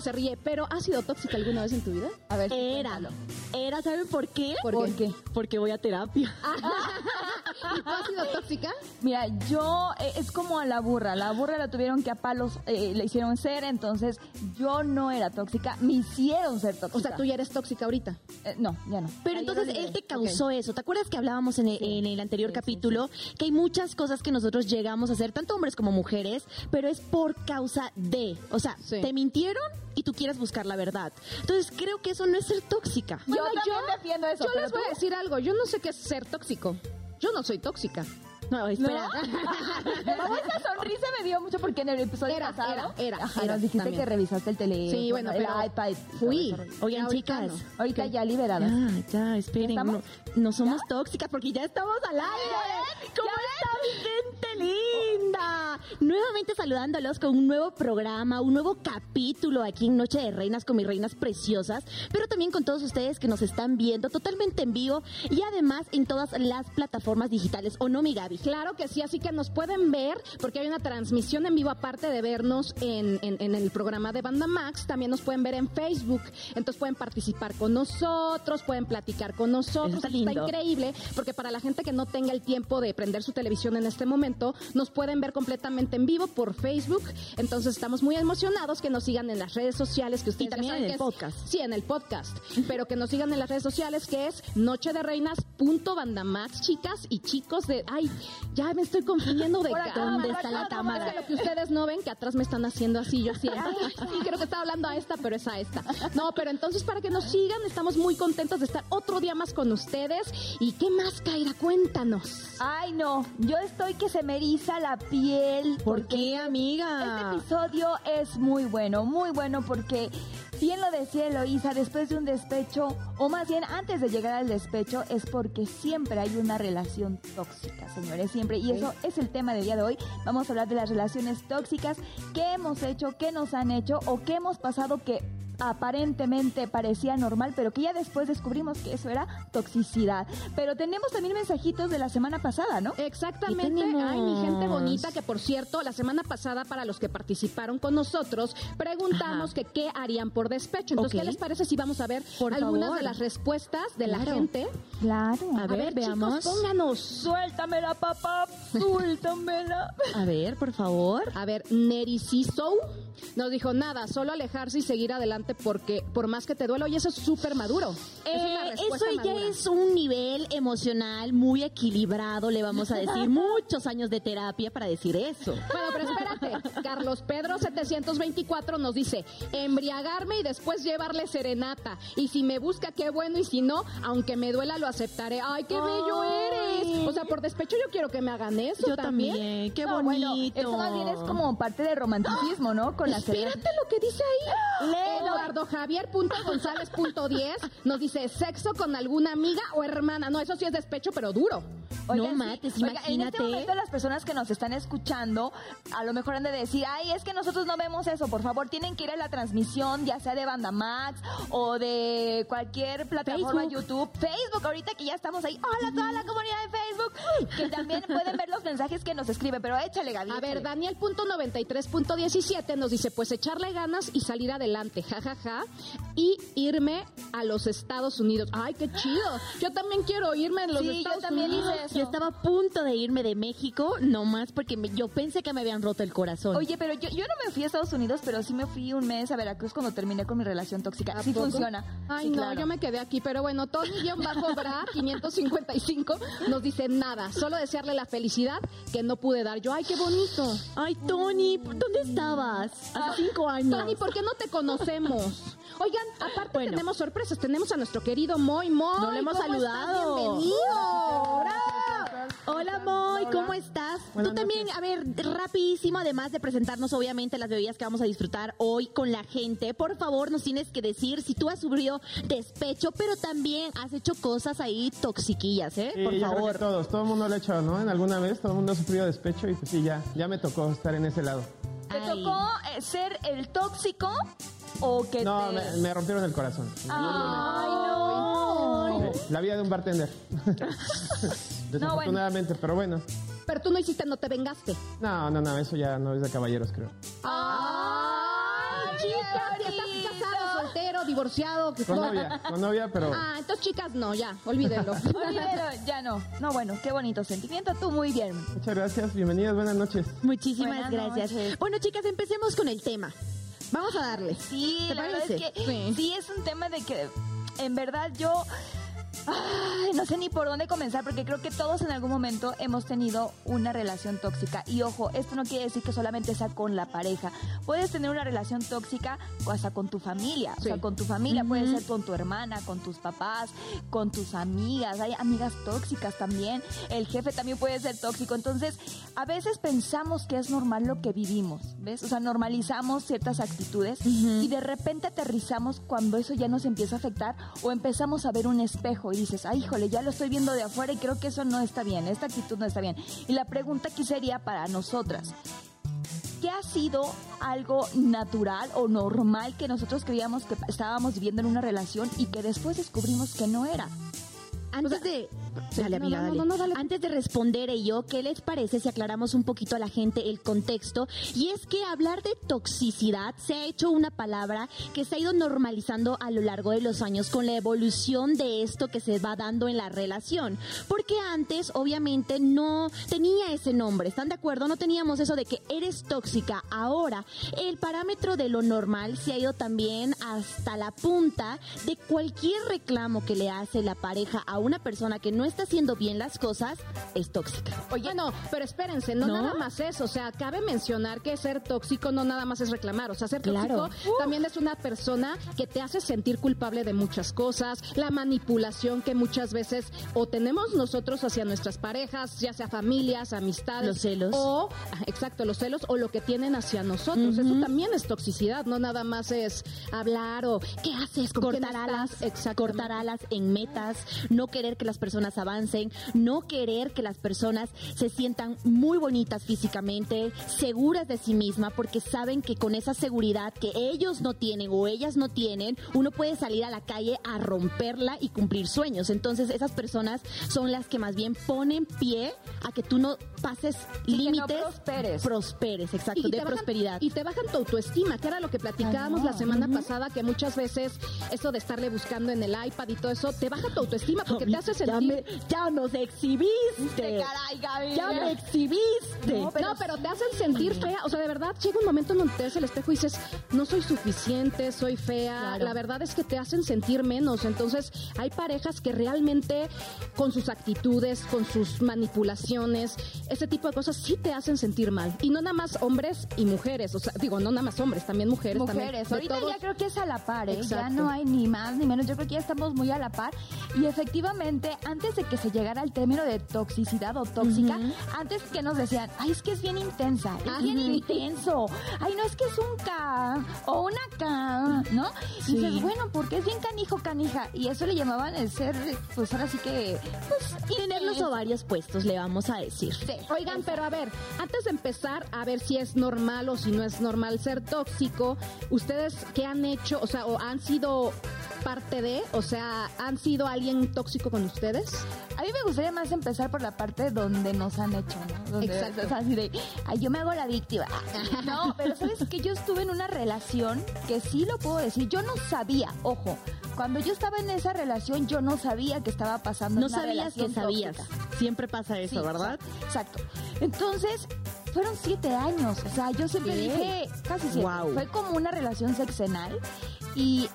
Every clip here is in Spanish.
Se ríe, pero ¿has sido tóxica alguna vez en tu vida? A ver, Era, era, ¿saben por qué? ¿Por qué? Porque voy a terapia. ¿Y tú has sido tóxica? Mira, yo eh, es como a la burra. La burra la tuvieron que a palos eh, le hicieron ser, entonces yo no era tóxica, me hicieron ser tóxica. O sea, tú ya eres tóxica ahorita. Eh, no, ya no. Pero entonces él te causó eso. ¿Te acuerdas que hablábamos en el, en el anterior capítulo? Que hay muchas cosas que nosotros llegamos a hacer, tanto hombres como mujeres, pero es por causa de. O sea, te mintieron y tú quieres buscar la verdad. Entonces creo que eso no es ser tóxica. Yo también defiendo eso, Yo les voy a tú- decir algo. Yo no sé qué es ser tóxico. Yo no soy tóxica. No, espera. Pero esa sonrisa me dio mucho porque en el episodio Era, pasado era, era, Ajá, era nos dijiste también. que revisaste el teléfono, Sí, bueno, el pero iPad. fui. Oigan, Ahorita chicas. no. Ahorita ya liberadas. Ya, ya, esperen. ¿Ya No, no somos tóxicas porque ya estamos al aire. ¿Cómo está mi gente linda? Nuevamente saludándolos con un nuevo programa, un nuevo capítulo aquí en Noche de Reinas con mis reinas preciosas, pero también con todos ustedes que nos están viendo totalmente en vivo y además en todas las plataformas digitales. ¿O no, mi Gaby? Claro que sí, así que nos pueden ver, porque hay una transmisión en vivo aparte de vernos en, en- en el programa de Banda Max, también nos pueden ver en Facebook, entonces pueden participar con nosotros, pueden platicar con nosotros, Está Está increíble, porque para la gente que no tenga el tiempo de prender su televisión en este momento, nos pueden ver completamente en vivo por Facebook, entonces estamos muy emocionados que nos sigan en las redes sociales, que ustedes ya también saben en que el es- podcast. Sí, en el podcast, pero que nos sigan en las redes sociales, que es Noche de Reinas punto Bandamax, chicas y chicos de, ay, ya me estoy confundiendo de acá. ¿Dónde está la Es cámara? que lo que ustedes no ven, que atrás me están haciendo así, yo siento. Sí, creo que estaba hablando a esta, pero es a esta. No, pero entonces para que nos sigan, estamos muy contentos de estar otro día más con ustedes. ¿Y qué más, Kaira? Cuéntanos. Ay, no, yo estoy que se me eriza la piel. ¿Por qué, Este amiga? episodio es muy bueno, muy bueno porque, bien lo decía Eloísa, después de un despecho, o más bien antes de llegar al despecho, es porque siempre hay una relación tóxica, señores, siempre. Y eso es el tema del día de hoy. Vamos a hablar de las relaciones tóxicas, qué hemos hecho, qué nos han hecho o qué hemos pasado que aparentemente parecía normal, pero que ya después descubrimos que eso era toxicidad. Pero tenemos también mensajitos de la semana pasada, ¿no? Exactamente. Ay, mi gente bonita, que por cierto, la semana pasada, para los que participaron con nosotros, preguntamos Ajá. que qué harían por despecho. Entonces. ¿qué les parece si vamos a ver Por algunas favor. de las respuestas de la Claro. gente? Claro. A ver, veamos. chicos, pónganos. Suéltamela, papá, suéltamela. A ver, por favor. A ver, Nerisisou nos dijo nada, solo alejarse y seguir adelante porque por más que te duela, oye, eso es súper maduro. es una Eh, respuesta eso ya madura. es un nivel emocional muy equilibrado, le vamos a decir. Muchos años de terapia para decir eso. Bueno, pero espérate. Carlos Pedro 724 nos dice, embriagarme y después llevarle serenata. Y si me busca, qué bueno. Y si no, aunque me duela, lo aceptaré. ¡Ay, qué bello Ay. eres! O sea, por despecho yo quiero que me hagan eso Yo también. también, qué No, bonito. bueno, eso bien es como parte del romanticismo, ¿no? Con la. Espérate lo que dice ahí. Léelo. Eduardo Javier punto González punto 10 nos dice sexo con alguna amiga o hermana. No, eso sí es despecho, pero duro. No mates, oiga, en imagínate. este momento las personas que nos están escuchando, a lo mejor han de decir, ay, es que nosotros no vemos eso, por favor, tienen que ir a la transmisión, ya sea de Banda Max o de cualquier plataforma Facebook. YouTube, Facebook, ahorita que ya estamos ahí, hola a toda la comunidad de Facebook, que también pueden ver los mensajes que nos escriben, pero échale, Gaby. A ver, échale. Daniel punto 93.17 nos dice, pues echarle ganas y salir adelante, jajaja, y irme a los Estados Unidos. Ay, qué chido. Yo también quiero irme a los Sí, yo Estados también Unidos. hice eso. Yo estaba a punto de irme de México, nomás porque me- yo pensé que me habían roto el corazón. Oye, pero yo, yo no me fui a Estados Unidos, pero sí me fui un mes a Veracruz cuando terminé con mi relación tóxica. ¿A Sí poco? funciona. Ay, Sí, no, claro. yo me quedé aquí, pero bueno, Tony-Bra 555 nos dice nada, solo desearle la felicidad que no pude dar. Yo, ay, qué bonito. Ay, Tony, ¿dónde estabas? Hace cinco años. Tony, ¿por qué no te conocemos? Oigan, aparte Bueno. tenemos sorpresas. Tenemos a nuestro querido Moy Moy. No le hemos saludado. Bienvenido. ¡Bravo! Hola Moy, ¿cómo estás? Buenas Tú también, a ver, rapidísimo, además de presentarnos obviamente las bebidas que vamos a disfrutar hoy con la gente, por favor nos tienes que decir si tú has sufrido despecho, pero también has hecho cosas ahí toxiquillas, ¿eh? Sí, por yo creo que favor. todos, todo el mundo lo ha hecho, ¿no? En alguna vez, todo el mundo ha sufrido despecho y pues sí, ya, ya me tocó estar en ese lado. ¿Te Ay. tocó eh, ser el tóxico o que No, te... me, me rompieron el corazón. Ay, no. La vida de un bartender. Desafortunadamente, pero bueno. Pero tú no hiciste, no te vengaste. No, no, no, eso ya no es de caballeros, creo. Ay, chicas, estás casado, soltero, divorciado, que Con no. novia, con novia, pero Ah, entonces chicas, no, ya, olvídenlo. Olvídalo, ya no. No, bueno, qué bonito sentimiento. Tú muy bien. muchas gracias. Bienvenidas, buenas noches. Muchísimas Buenas gracias. noches. Bueno, chicas, empecemos con el tema. Vamos a darle. Sí, ¿Te la verdad parece? es que Sí. sí. es un tema de que en verdad yo ay, no sé ni por dónde comenzar porque creo que todos en algún momento hemos tenido una relación tóxica. Y ojo, esto no quiere decir que solamente sea con la pareja. Puedes tener una relación tóxica hasta con tu familia, o sea, con tu familia puede ser con tu hermana, con tus papás, con tus amigas, hay amigas tóxicas también. El jefe también puede ser tóxico, entonces a veces pensamos que es normal lo que vivimos, ¿ves? O sea, normalizamos ciertas actitudes y de repente aterrizamos cuando eso ya nos empieza a afectar o empezamos a ver un espejo y dices, ay, híjole, ya lo estoy viendo de afuera y creo que eso no está bien, esta actitud no está bien. Y la pregunta aquí sería para nosotras. ¿Qué ha sido algo natural o normal que nosotros creíamos que estábamos viviendo en una relación y que después descubrimos que no era? Antes de... Dale, amiga, dale. dale. Antes de responder ello, ¿qué les parece si aclaramos un poquito a la gente el contexto? Y es que hablar de toxicidad se ha hecho una palabra que se ha ido normalizando a lo largo de los años con la evolución de esto que se va dando en la relación. Porque antes, obviamente, no tenía ese nombre. ¿Están de acuerdo? No teníamos eso de que eres tóxica. Ahora, el parámetro de lo normal se ha ido también hasta la punta de cualquier reclamo que le hace la pareja a una persona que no está haciendo bien las cosas, es tóxica. Oye, no, pero espérense, no, ¿No? nada más eso. O sea, cabe mencionar que ser tóxico no nada más es reclamar. O sea, ser Claro. tóxico también es una persona que te hace sentir culpable de muchas cosas, la manipulación que muchas veces o tenemos nosotros hacia nuestras parejas, ya sea familias, amistades. Los celos. O, ah, exacto, los celos o lo que tienen hacia nosotros. Eso también es toxicidad, no nada más es hablar o ¿qué haces? ¿Con quién cortar alas, cortar alas en metas, no querer que las personas avancen, no querer que las personas se sientan muy bonitas físicamente, seguras de sí misma, porque saben que con esa seguridad que ellos no tienen o ellas no tienen, uno puede salir a la calle a romperla y cumplir sueños. Entonces esas personas son las que más bien ponen pie a que tú no pases que no límites, prosperes. prosperes, exacto, Y de bajan- prosperidad. y te bajan tu autoestima, que era lo que platicábamos no. la semana pasada, que muchas veces eso de estarle buscando en el iPad y todo eso, te baja tu autoestima porque te hace sentir... ya nos exhibiste. Caray, Gaby. Ya me exhibiste. No pero, te hacen sentir fea. O sea, de verdad, llega un momento en donde te ves el espejo y dices, no soy suficiente, soy fea. Claro. La verdad es que te hacen sentir menos. Entonces, hay parejas que realmente, con sus actitudes, con sus manipulaciones, ese tipo de cosas, sí te hacen sentir mal. Y no nada más hombres y mujeres. O sea, digo, no nada más hombres, también mujeres. Mujeres, ahorita todos- ya creo que es a la par, ¿eh? ya no hay ni más ni menos, yo creo que ya estamos muy a la par y efectivamente antes de que se llegara al término de toxicidad o tóxica, antes que nos decían, ay es que es bien intensa, es bien intenso, ay no es que es un K o una K, ¿no? Y dices, bueno, porque es bien canijo, canija, y eso le llamaban el ser, pues ahora sí que, pues, Tener los ovarios puestos, le vamos a decir. Sí. Oigan, pero a ver, antes de empezar a ver si es normal o si no es normal ser tóxico, ¿ustedes qué han hecho? O sea, o han sido parte de, o sea, ¿han sido alguien tóxico con ustedes? A mí me gustaría más empezar por la parte donde nos han hecho, ¿no? Donde Exacto. es así de, ay, yo me hago la víctima. No, pero sabes que yo estuve en una relación que sí lo puedo decir, yo no sabía, ojo, cuando yo estaba en esa relación yo no sabía que estaba pasando No una sabías que sabías. tóxica. Siempre pasa eso, Sí, ¿verdad? Exacto. Entonces, fueron siete años. O sea, yo siempre dije, casi siete. Guau. Fue como una relación sexenal y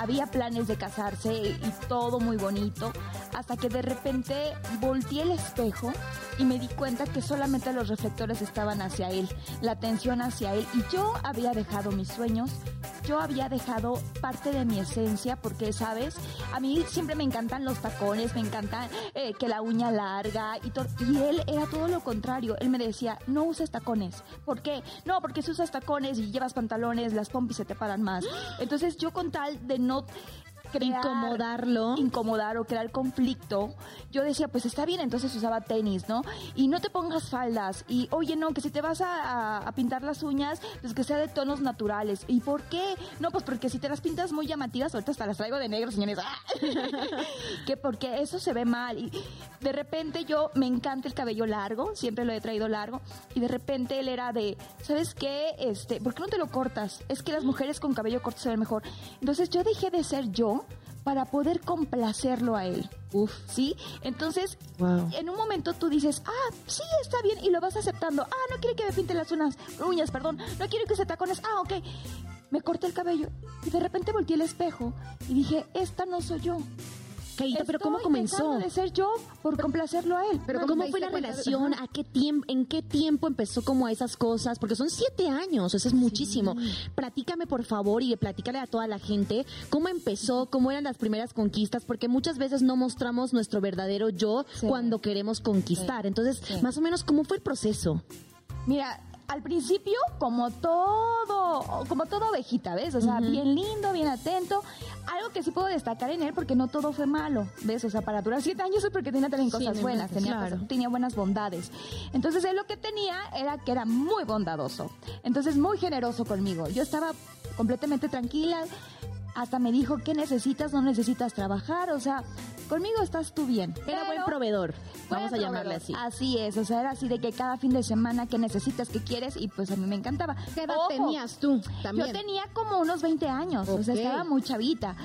había planes de casarse y todo muy bonito. Hasta que de repente volteé el espejo y me di cuenta que solamente los reflectores estaban hacia él, la atención hacia él. Y yo había dejado mis sueños, yo había dejado parte de mi esencia, porque, ¿sabes? A mí siempre me encantan los tacones, me encantan eh, que la uña larga y todo. Y él era todo lo contrario. Él me decía, no uses tacones. ¿Por qué? No, porque si usas tacones y llevas pantalones, las pompis se te paran más. Entonces yo con tal de no no crear- Incomodarlo. incomodar o crear conflicto, yo decía, pues está bien, entonces usaba tenis, ¿no? Y no te pongas faldas. Y oye, no, que si te vas a, a- a pintar las uñas, pues que sea de tonos naturales. ¿Y por qué? No, pues porque si te las pintas muy llamativas, ahorita hasta las traigo de negro, señores. ¡Ah! que porque eso se ve mal. Y de repente yo me encanta el cabello largo, siempre lo he traído largo. Y de repente él era de, ¿sabes qué? Este, ¿por qué no te lo cortas? Es que las mujeres con cabello corto se ven mejor. Entonces yo dejé de ser yo para poder complacerlo a él. Uf. ¿Sí? Entonces, Wow. en un momento tú dices, ah, sí, está bien, y lo vas aceptando. Ah, no quiere que me pinte las uñas, uñas, perdón. No quiere que se tacones. Ah, ok. Me corté el cabello y de repente volteé el espejo y dije, esta no soy yo. Pero ¿cómo comenzó? de ser yo por complacerlo a él. Pero ¿cómo fue la relación? ¿A qué tiempo, en qué tiempo empezó como a esas cosas? Porque son siete años, eso es muchísimo. Platícame por favor y platícale a toda la gente cómo empezó, cómo eran las primeras conquistas, porque muchas veces no mostramos nuestro verdadero yo Sí. cuando queremos conquistar. Sí. Entonces, Sí. más o menos, ¿cómo fue el proceso? Mira, al principio, como todo, como todo ovejita, ¿ves? O sea, bien lindo, bien atento. Algo que sí puedo destacar en él, porque no todo fue malo, ¿ves? O sea, para durar siete años es porque tenía también cosas buenas, tenía, claro. cosas- tenía buenas bondades. Entonces, él lo que tenía era que era muy bondadoso. Entonces, muy generoso conmigo. Yo estaba completamente tranquila. Hasta me dijo, ¿qué necesitas? No necesitas trabajar. O sea, conmigo estás tú bien. Era buen proveedor, vamos a llamarle proveedor. así. Así es, o sea, era así de que cada fin de semana que necesitas, que quieres, y pues a mí me encantaba. ¿Qué edad Ojo, tenías tú también? Yo tenía como unos 20 años, o sea, estaba muy chavita.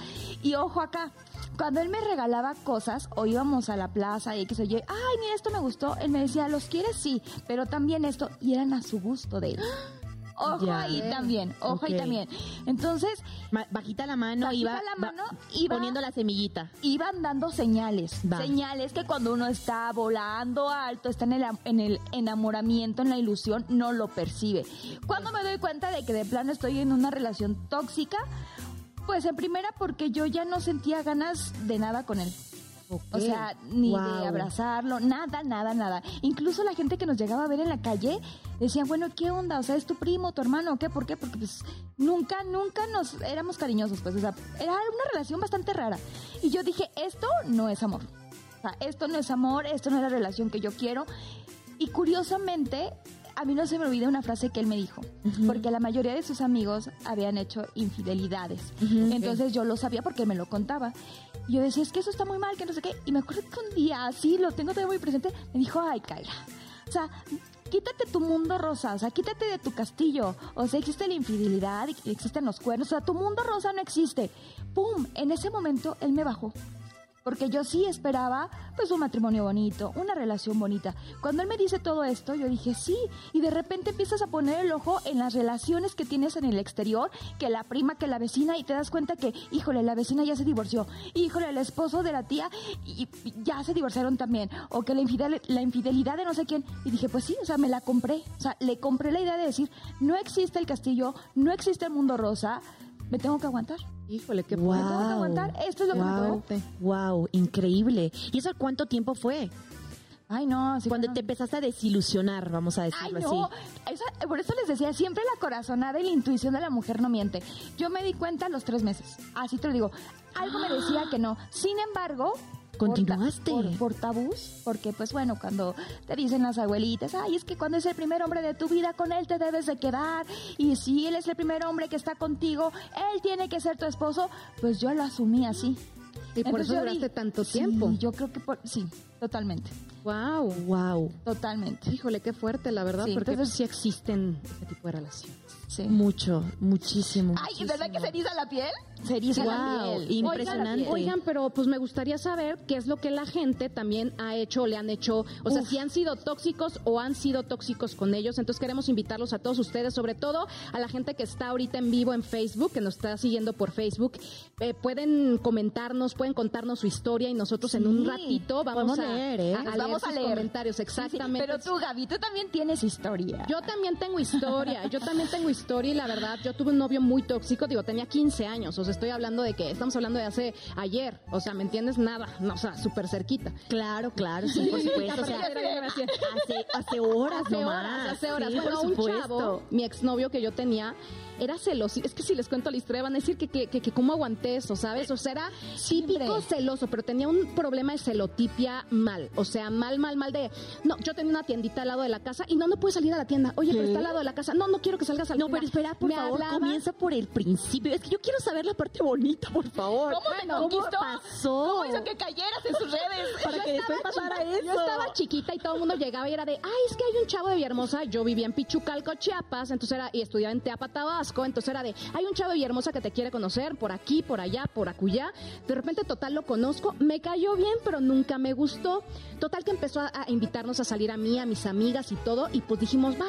Y ojo acá, cuando él me regalaba cosas, o íbamos a la plaza y que se yo, ay, mira, esto me gustó, él me decía, ¿los quieres? Sí, pero también esto, y eran a su gusto de él. Ojo Ya. ahí también, ojo ahí Ok. también. Entonces, Ma- bajita la mano, Bajita iba, la va- mano, iba- poniendo la semillita. iban dando señales. Va. Señales que cuando uno está volando alto, está en el, en el enamoramiento, en la ilusión, no lo percibe. Cuando me doy cuenta de que de plano estoy en una relación tóxica, pues en primera porque yo ya no sentía ganas de nada con él. O sea, ni Wow. de abrazarlo, nada, nada, nada. Incluso la gente que nos llegaba a ver en la calle decían, bueno, ¿qué onda? O sea, ¿es tu primo, tu hermano? ¿Qué? ¿Por qué? Porque pues nunca, nunca nos éramos cariñosos, pues. O sea, era una relación bastante rara. Y yo dije, esto no es amor. O sea, esto no es amor, esto no es la relación que yo quiero. Y curiosamente, a mí no se me olvida una frase que él me dijo, porque la mayoría de sus amigos habían hecho infidelidades. Entonces yo lo sabía porque me lo contaba. Y yo decía, es que eso está muy mal, que no sé qué. Y me acuerdo que un día, así, lo tengo todavía muy presente, me dijo, ay, Kaira, o sea, quítate tu mundo rosa, o sea, quítate de tu castillo. O sea, existe la infidelidad, existen los cuernos, o sea, tu mundo rosa no existe. ¡Pum! En ese momento él me bajó. Porque yo sí esperaba, pues, un matrimonio bonito, una relación bonita. Cuando él me dice todo esto, yo dije, sí. Y de repente empiezas a poner el ojo en las relaciones que tienes en el exterior, que la prima, que la vecina, y te das cuenta que, híjole, la vecina ya se divorció. Híjole, el esposo de la tía y, ya se divorciaron también. O que la, infidel- la infidelidad de no sé quién. Y dije, pues sí, o sea, me la compré. O sea, le compré la idea de decir, no existe el castillo, no existe el mundo rosa, me tengo que aguantar. Híjole, qué Wow. Que aguantar. Esto es lo que me Wow, increíble. ¿Y eso cuánto tiempo fue? Ay, no. sí, Cuando no. te empezaste a desilusionar, vamos a Ay, decirlo no. así. Por eso les decía, siempre la corazonada y la intuición de la mujer no miente. Yo me di cuenta a los tres meses. Así te lo digo. Algo me decía que no. Sin embargo... Continuaste. Por, por tabús, porque pues bueno, cuando te dicen las abuelitas, ay, es que cuando es el primer hombre de tu vida, con él te debes de quedar, y si él es el primer hombre que está contigo, él tiene que ser tu esposo, pues yo lo asumí así. Y por Entonces eso duraste tanto Sí, tiempo. yo creo que por, sí, totalmente, Wow. Wow. totalmente. Híjole, qué fuerte, la verdad, Sí, porque entonces- sí existen este tipo de relaciones. Sí. Mucho, muchísimo. Ay, ¿verdad que se eriza la piel? Eriza Wow, impresionante. Oigan, pero pues me gustaría saber qué es lo que la gente también ha hecho o le han hecho, o sea, Uf. si han sido tóxicos o han sido tóxicos con ellos. Entonces queremos invitarlos a todos ustedes, sobre todo a la gente que está ahorita en vivo en Facebook, que nos está siguiendo por Facebook. Eh, pueden comentarnos, pueden contarnos su historia y nosotros en un ratito vamos podemos a, leer, ¿eh? a- a leer vamos a leer. comentarios, exactamente. Pero tú, Gaby, tú también tienes historia. Yo también tengo historia, yo también tengo historia y la verdad, yo tuve un novio muy tóxico, digo, tenía 15 años, o sea, estoy hablando de que estamos hablando de hace ayer, o sea, ¿me entiendes? Nada, no, o sea, súper cerquita. Claro, claro, sí, por supuesto. O sea, hace, hace horas Hace nomás. horas, hace horas. Sí, bueno, por un chavo, mi exnovio que yo tenía, era celoso. Es que si les cuento la historia van a decir que, que, que, que cómo aguanté eso, ¿sabes? O sea, era típico celoso, pero tenía un problema de celotipia mal. O sea, mal, mal, mal de... No, yo tenía una tiendita al lado de la casa y no, no puedes salir a la tienda. Oye, pero está al lado de la casa. No, no quiero que salgas a la No, pero espera, por Me favor, hablaba- comienza por el principio. Es que yo quiero saber la parte bonita, por favor. ¿Cómo me ¿Cómo conquistó? pasó? ¿Cómo hizo que cayeras en sus redes? Para Yo que después pasara chiquita, eso. Yo estaba chiquita y todo el mundo llegaba y era de, ay, es que hay un chavo de Villahermosa. Yo vivía en Pichucalco, Chiapas, entonces era, y estudiaba en Teapa, Tabasco, entonces era de, hay un chavo de Villahermosa que te quiere conocer, por aquí, por allá, por acullá. De repente, total, lo conozco, me cayó bien, pero nunca me gustó. Total que empezó a, a invitarnos a salir a mí, a mis amigas y todo, y pues dijimos, va,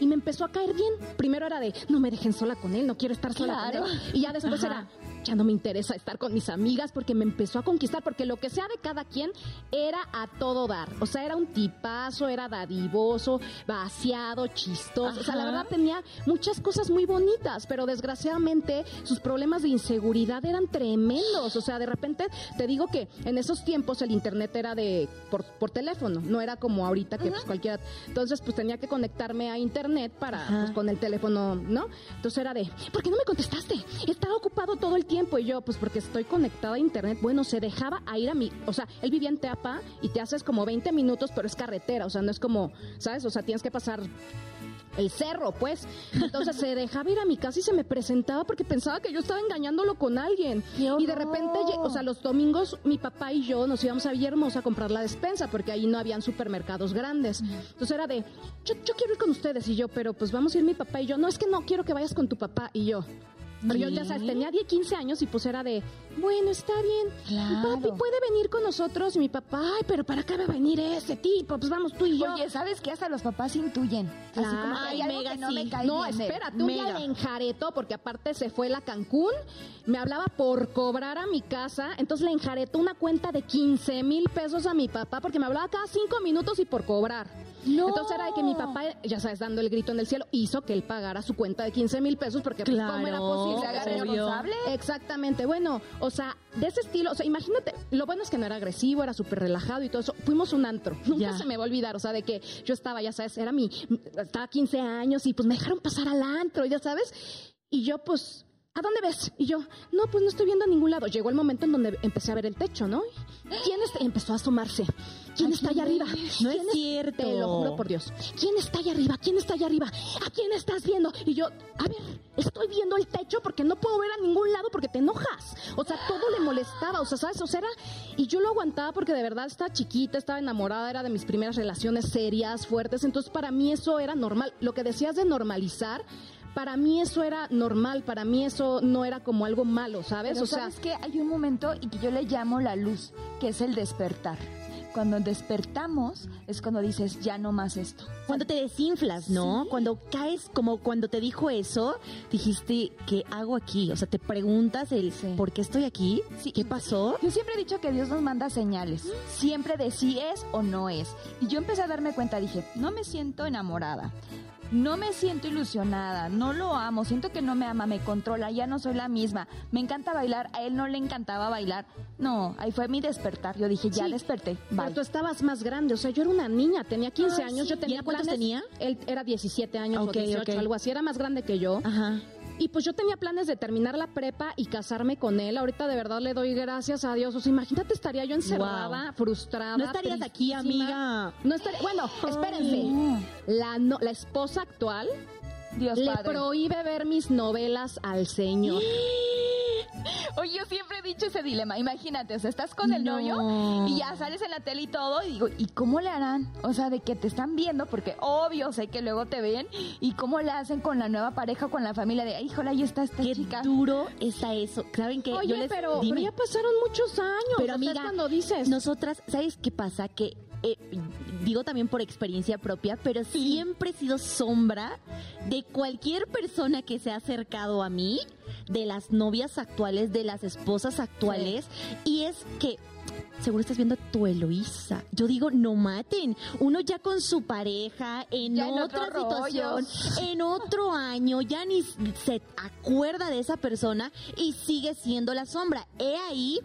y me empezó a caer bien. Primero era de, no me dejen sola con él, no quiero estar sola Claro. con él. Y ya después era, ya no me interesa estar con mis amigas porque me empezó a conquistar, porque lo que sea de cada quien era a todo dar. O sea, era un tipazo, era dadivoso, vaciado, chistoso. O sea, la verdad tenía muchas cosas muy bonitas, pero desgraciadamente sus problemas de inseguridad eran tremendos. O sea, de repente te digo que en esos tiempos el internet era de por, por teléfono, no era como ahorita que pues cualquiera. Entonces, pues tenía que conectarme a internet para pues, con el teléfono, ¿no? Entonces era de, ¿por qué no me contestaste? Estaba ocupado todo el tiempo y yo, pues porque estoy conectada a internet. Bueno, se dejaba a ir a mi, o sea, él vivía en Teapa y te haces como 20 minutos, pero es carretera, o sea, no es como, ¿sabes? O sea, tienes que pasar el cerro, pues. Entonces se dejaba ir a mi casa y se me presentaba porque pensaba que yo estaba engañándolo con alguien. ¡Qué Y de repente, o sea, los domingos mi papá y yo nos íbamos a Villahermosa a comprar la despensa porque ahí no habían supermercados grandes. Entonces era de, yo, yo quiero ir con ustedes y yo, pero pues vamos a ir mi papá y yo. No, es que no quiero que vayas con tu papá y yo. Pero yo ya sabes, tenía 10, 15 años y pues era de, bueno, está bien. Claro. Papi puede venir con nosotros y mi papá, ay, pero ¿para qué va a venir ese tipo? Pues vamos tú y yo. Oye, ¿sabes qué? Hasta los papás intuyen. Así como que Ay, hay algo mega que no sí. me cae No, bien espera, tú ya Mega. le enjaretó, porque aparte se fue la Cancún, me hablaba por cobrar a mi casa, entonces le enjaretó una cuenta de 15 mil pesos a mi papá, porque me hablaba cada cinco minutos y por cobrar. No. Entonces era de que mi papá, ya sabes, dando el grito en el cielo, hizo que él pagara su cuenta de 15 mil pesos, porque pues, ¿cómo era Claro, posible? ¿Se haga obvio. responsable? Exactamente, bueno, o sea, de ese estilo, o sea, imagínate, lo bueno es que no era agresivo, era súper relajado y todo eso. Fuimos un antro, nunca Ya. se me va a olvidar, o sea, de que yo estaba, ya sabes, era mi, estaba 15 años y pues me dejaron pasar al antro, ya sabes, y yo pues... ¿A dónde ves? Y yo, no, pues no estoy viendo a ningún lado. Llegó el momento en donde empecé a ver el techo, ¿no? ¿Quién está? Empezó a asomarse. ¿Quién está allá arriba? No es ¿Quién cierto. Te lo juro por Dios. ¿Quién está allá arriba? ¿Quién está allá arriba? ¿A quién estás viendo? Y yo, a ver, estoy viendo el techo porque no puedo ver a ningún lado porque te enojas. O sea, todo le molestaba. O sea, ¿sabes? O sea, era... Y yo lo aguantaba porque de verdad estaba chiquita, estaba enamorada, era de mis primeras relaciones serias, fuertes. Entonces, para mí eso era normal. Lo que decías de normalizar, para mí eso era normal. Para mí eso no era como algo malo, ¿sabes? Pero o sea, ¿sabes qué? Hay un momento y que yo le llamo la luz, que es el despertar. Cuando despertamos es cuando dices, ya no más esto. Cuando te desinflas, ¿no? Sí. Cuando caes, como cuando te dijo eso, dijiste, ¿qué hago aquí? O sea, te preguntas el, Sí. ¿por qué estoy aquí? Sí. ¿Qué pasó? Yo siempre he dicho que Dios nos manda señales, siempre de si es o no es. Y yo empecé a darme cuenta, dije, no me siento enamorada, no me siento ilusionada, no lo amo, siento que no me ama, me controla, ya no soy la misma. Me encanta bailar, a él no le encantaba bailar. No, ahí fue mi despertar. Yo dije, ya Sí, desperté. Pero Bye. tú estabas más grande, o sea, yo era una niña, tenía 15 Ay, años, sí. yo tenía ¿Y él cuántos planes- tenía? Él era 17 años Ok, o 18, ok. algo así, era más grande que yo. Ajá. Y pues yo tenía planes de terminar la prepa y casarme con él. Ahorita de verdad le doy gracias a Dios. O sea, imagínate, estaría yo encerrada, frustrada. No estarías aquí, tristísima. amiga. No estaría, bueno, espérense. La, no- la esposa actual Dios le Padre. prohíbe ver mis novelas al señor. Oye, yo siempre he dicho ese dilema. Imagínate, o sea, estás con el No. novio y ya sales en la tele y todo. Y digo, ¿y cómo le harán? O sea, de que te están viendo, porque obvio sé que luego te ven. ¿Y cómo le hacen con la nueva pareja o con la familia? De, híjole, ahí está esta Qué chica. duro está eso. ¿Saben qué? Oye, Yo les pero, pero ya pasaron muchos años. Pero amiga, cuando dices... nosotras, ¿sabes qué pasa? Que eh, digo también por experiencia propia, pero siempre he sido sombra de cualquier persona que se ha acercado a mí, de las novias actuales, de las esposas actuales, y es que seguro estás viendo a tu Eloísa. Yo digo, no maten. Uno ya con su pareja, en Ya otra situación, en otro año, ya ni se acuerda de esa persona y sigue siendo la sombra. He ahí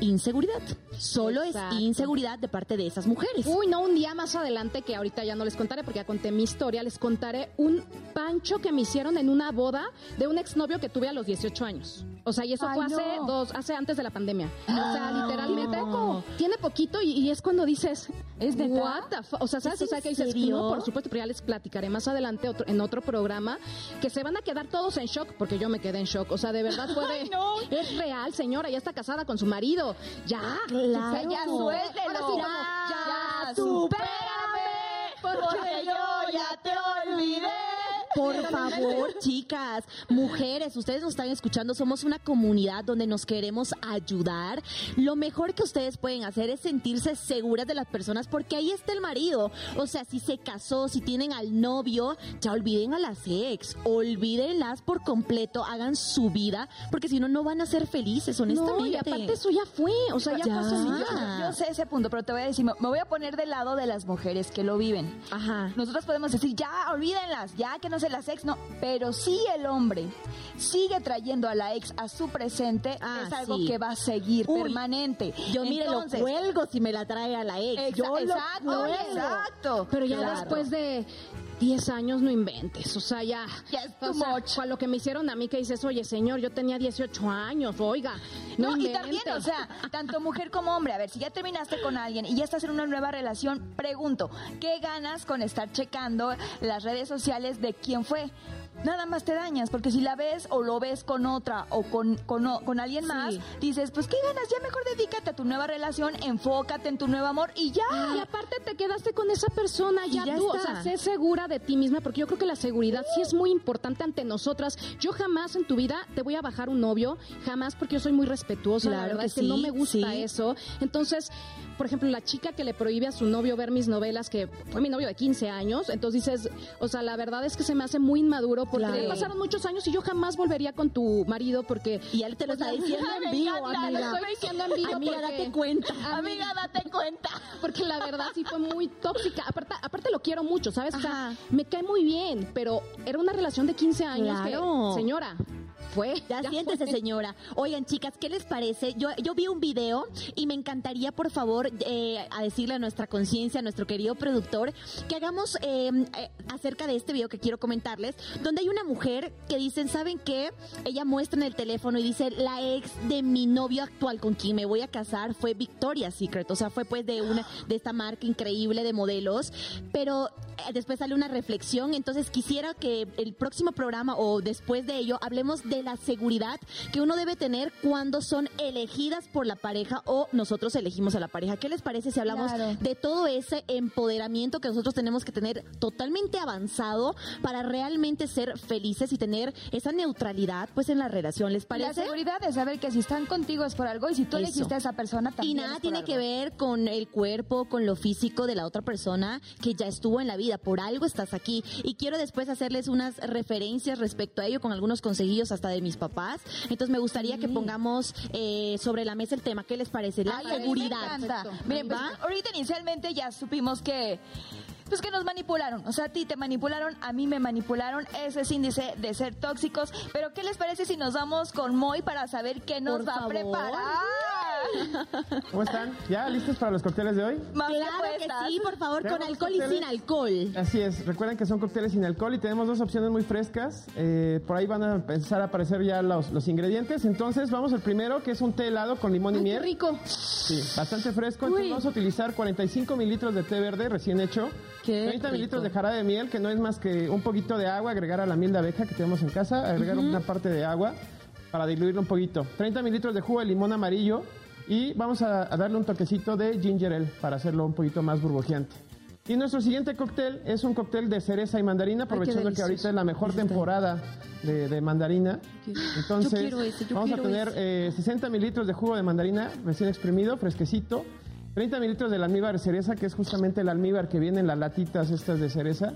inseguridad. Solo Exacto. es inseguridad de parte de esas mujeres. Uy, no, un día más adelante, que ahorita ya no les contaré porque ya conté mi historia, les contaré un pancho que me hicieron en una boda de un exnovio que tuve a los 18 años. O sea, y eso Ay, fue hace dos, hace antes de la pandemia. o sea, literalmente No. tiene poquito y, y es cuando dices, ¿Es neta? what the fu-?" O sea, ¿sabes? ¿Es O sea, que dices, no, por supuesto, pero ya les platicaré más adelante otro- en otro programa que se van a quedar todos en shock porque yo me quedé en shock. O sea, de verdad fue de, es real, señora, ya está casada con su marido. Ya, Claro. O sea, ya suéltelo. Ahora sí, como, ya, ya, supérame, porque yo ya te olvidé. Por favor, chicas, mujeres, ustedes nos están escuchando, somos una comunidad donde nos queremos ayudar. Lo mejor que ustedes pueden hacer es sentirse seguras de las personas porque ahí está el marido. O sea, si se casó, si tienen al novio, ya olviden a las ex, olvídenlas por completo, hagan su vida, porque si no, no van a ser felices, honestamente. No, y aparte eso ya fue, o sea, ya, Ya. pasó. Sí, yo, yo sé ese punto, pero te voy a decir, me me voy a poner del lado de las mujeres que lo viven. Ajá. Nosotros podemos decir, ya, olvídenlas, ya que no se las ex, no. Pero si el hombre sigue trayendo a la ex a su presente, Ah, es algo sí. que va a seguir Uy, permanente. Yo mire, Entonces, lo cuelgo si me la trae a la ex. exa- yo lo exacto, cuelgo. exacto. Pero ya Claro. después de 10 años no inventes, o sea, ya. Ya es o too sea, much. con lo que me hicieron a mí que dices, oye, señor, yo tenía 18 años, oiga. No, No, y también, o sea, tanto mujer como hombre, a ver, si ya terminaste con alguien y ya estás en una nueva relación, pregunto, ¿qué ganas con estar checando las redes sociales de quién fue? Nada más te dañas, porque si la ves o lo ves con otra o con, con, o- con alguien más, dices, pues ¿qué ganas? Ya mejor dedícate a tu nueva relación, enfócate en tu nuevo amor y ya. Y aparte te quedaste con esa persona, ya, ya tú, o está. sea, sé segura de ti misma, porque yo creo que la seguridad sí es muy importante ante nosotras. Yo jamás en tu vida te voy a bajar un novio, jamás porque yo soy muy respetuosa, la verdad que es que sí, no me gusta sí. eso. Entonces, por ejemplo, la chica que le prohíbe a su novio ver mis novelas, que fue mi novio de 15 años, entonces dices, o sea, la verdad es que se me hace muy inmaduro porque Claro. pasaron muchos años y yo jamás volvería con tu marido porque... Y él te lo está diciendo en vivo, amiga. lo estoy diciendo en vivo Amiga, porque- date cuenta. Amiga, date cuenta. porque la verdad sí fue muy tóxica. Aparte, aparte lo quiero mucho, ¿sabes? O sea, me cae muy bien, pero era una relación de 15 años Claro. que, señora, fue. Ya, siéntese, señora. Oigan, chicas, ¿qué les parece? Yo, yo vi un video y me encantaría, por favor, eh, a decirle a nuestra conciencia, a nuestro querido productor, que hagamos eh, eh, acerca de este video que quiero comentarles, donde hay una mujer que dicen, ¿saben qué? Ella muestra en el teléfono y dice, la ex de mi novio actual con quien me voy a casar fue Victoria's Secret, o sea, fue pues de una, de esta marca increíble de modelos, pero después sale una reflexión, entonces quisiera que el próximo programa o después de ello hablemos de la seguridad que uno debe tener cuando son elegidas por la pareja o nosotros elegimos a la pareja. ¿Qué les parece si hablamos Claro. de todo ese empoderamiento que nosotros tenemos que tener totalmente avanzado para realmente ser felices y tener esa neutralidad pues en la relación? ¿Les La parece? seguridad de saber que si están contigo es por algo y si tú Eso. elegiste a esa persona Y también. nada es por tiene algo. que ver con el cuerpo, con lo físico de la otra persona que ya estuvo en la vida. Por algo estás aquí. Y quiero después hacerles unas referencias respecto a ello con algunos consejillos hasta de mis papás. Entonces me gustaría que pongamos eh, sobre la mesa el tema. ¿Qué les parece? La Ay, a mí seguridad. Me encanta. Perfecto. Miren, pues, ahorita inicialmente ya supimos que pues que nos manipularon, o sea, a ti te manipularon, a mí me manipularon, ese es índice de ser tóxicos, pero ¿qué les parece si nos vamos con Moy para saber qué nos Por va favor. a preparar? ¿Cómo están? ¿Ya listos para los cócteles de hoy? Más Claro que sí, por favor, con alcohol y sin alcohol. Así es, recuerden que son cócteles sin alcohol y tenemos dos opciones muy frescas. Eh, por ahí van a empezar a aparecer ya los, los ingredientes. Entonces vamos al primero, que es un té helado con limón y Ay, qué miel. rico. Sí, bastante fresco. Entonces vamos a utilizar 45 mililitros de té verde recién hecho. Qué 30 rico. mililitros de jarabe de miel, que no es más que un poquito de agua, agregar a la miel de abeja que tenemos en casa, agregar una parte de agua para diluirlo un poquito. 30 mililitros de jugo de limón amarillo y vamos a, a darle un toquecito de ginger ale para hacerlo un poquito más burbujeante. Y nuestro siguiente cóctel es un cóctel de cereza y mandarina, aprovechando que delicioso. ahorita es la mejor temporada de, de mandarina. Entonces, ese, vamos a tener eh, 60 mililitros de jugo de mandarina recién exprimido, fresquecito. 30 mililitros del almíbar cereza, que es justamente el almíbar que viene en las latitas estas de cereza.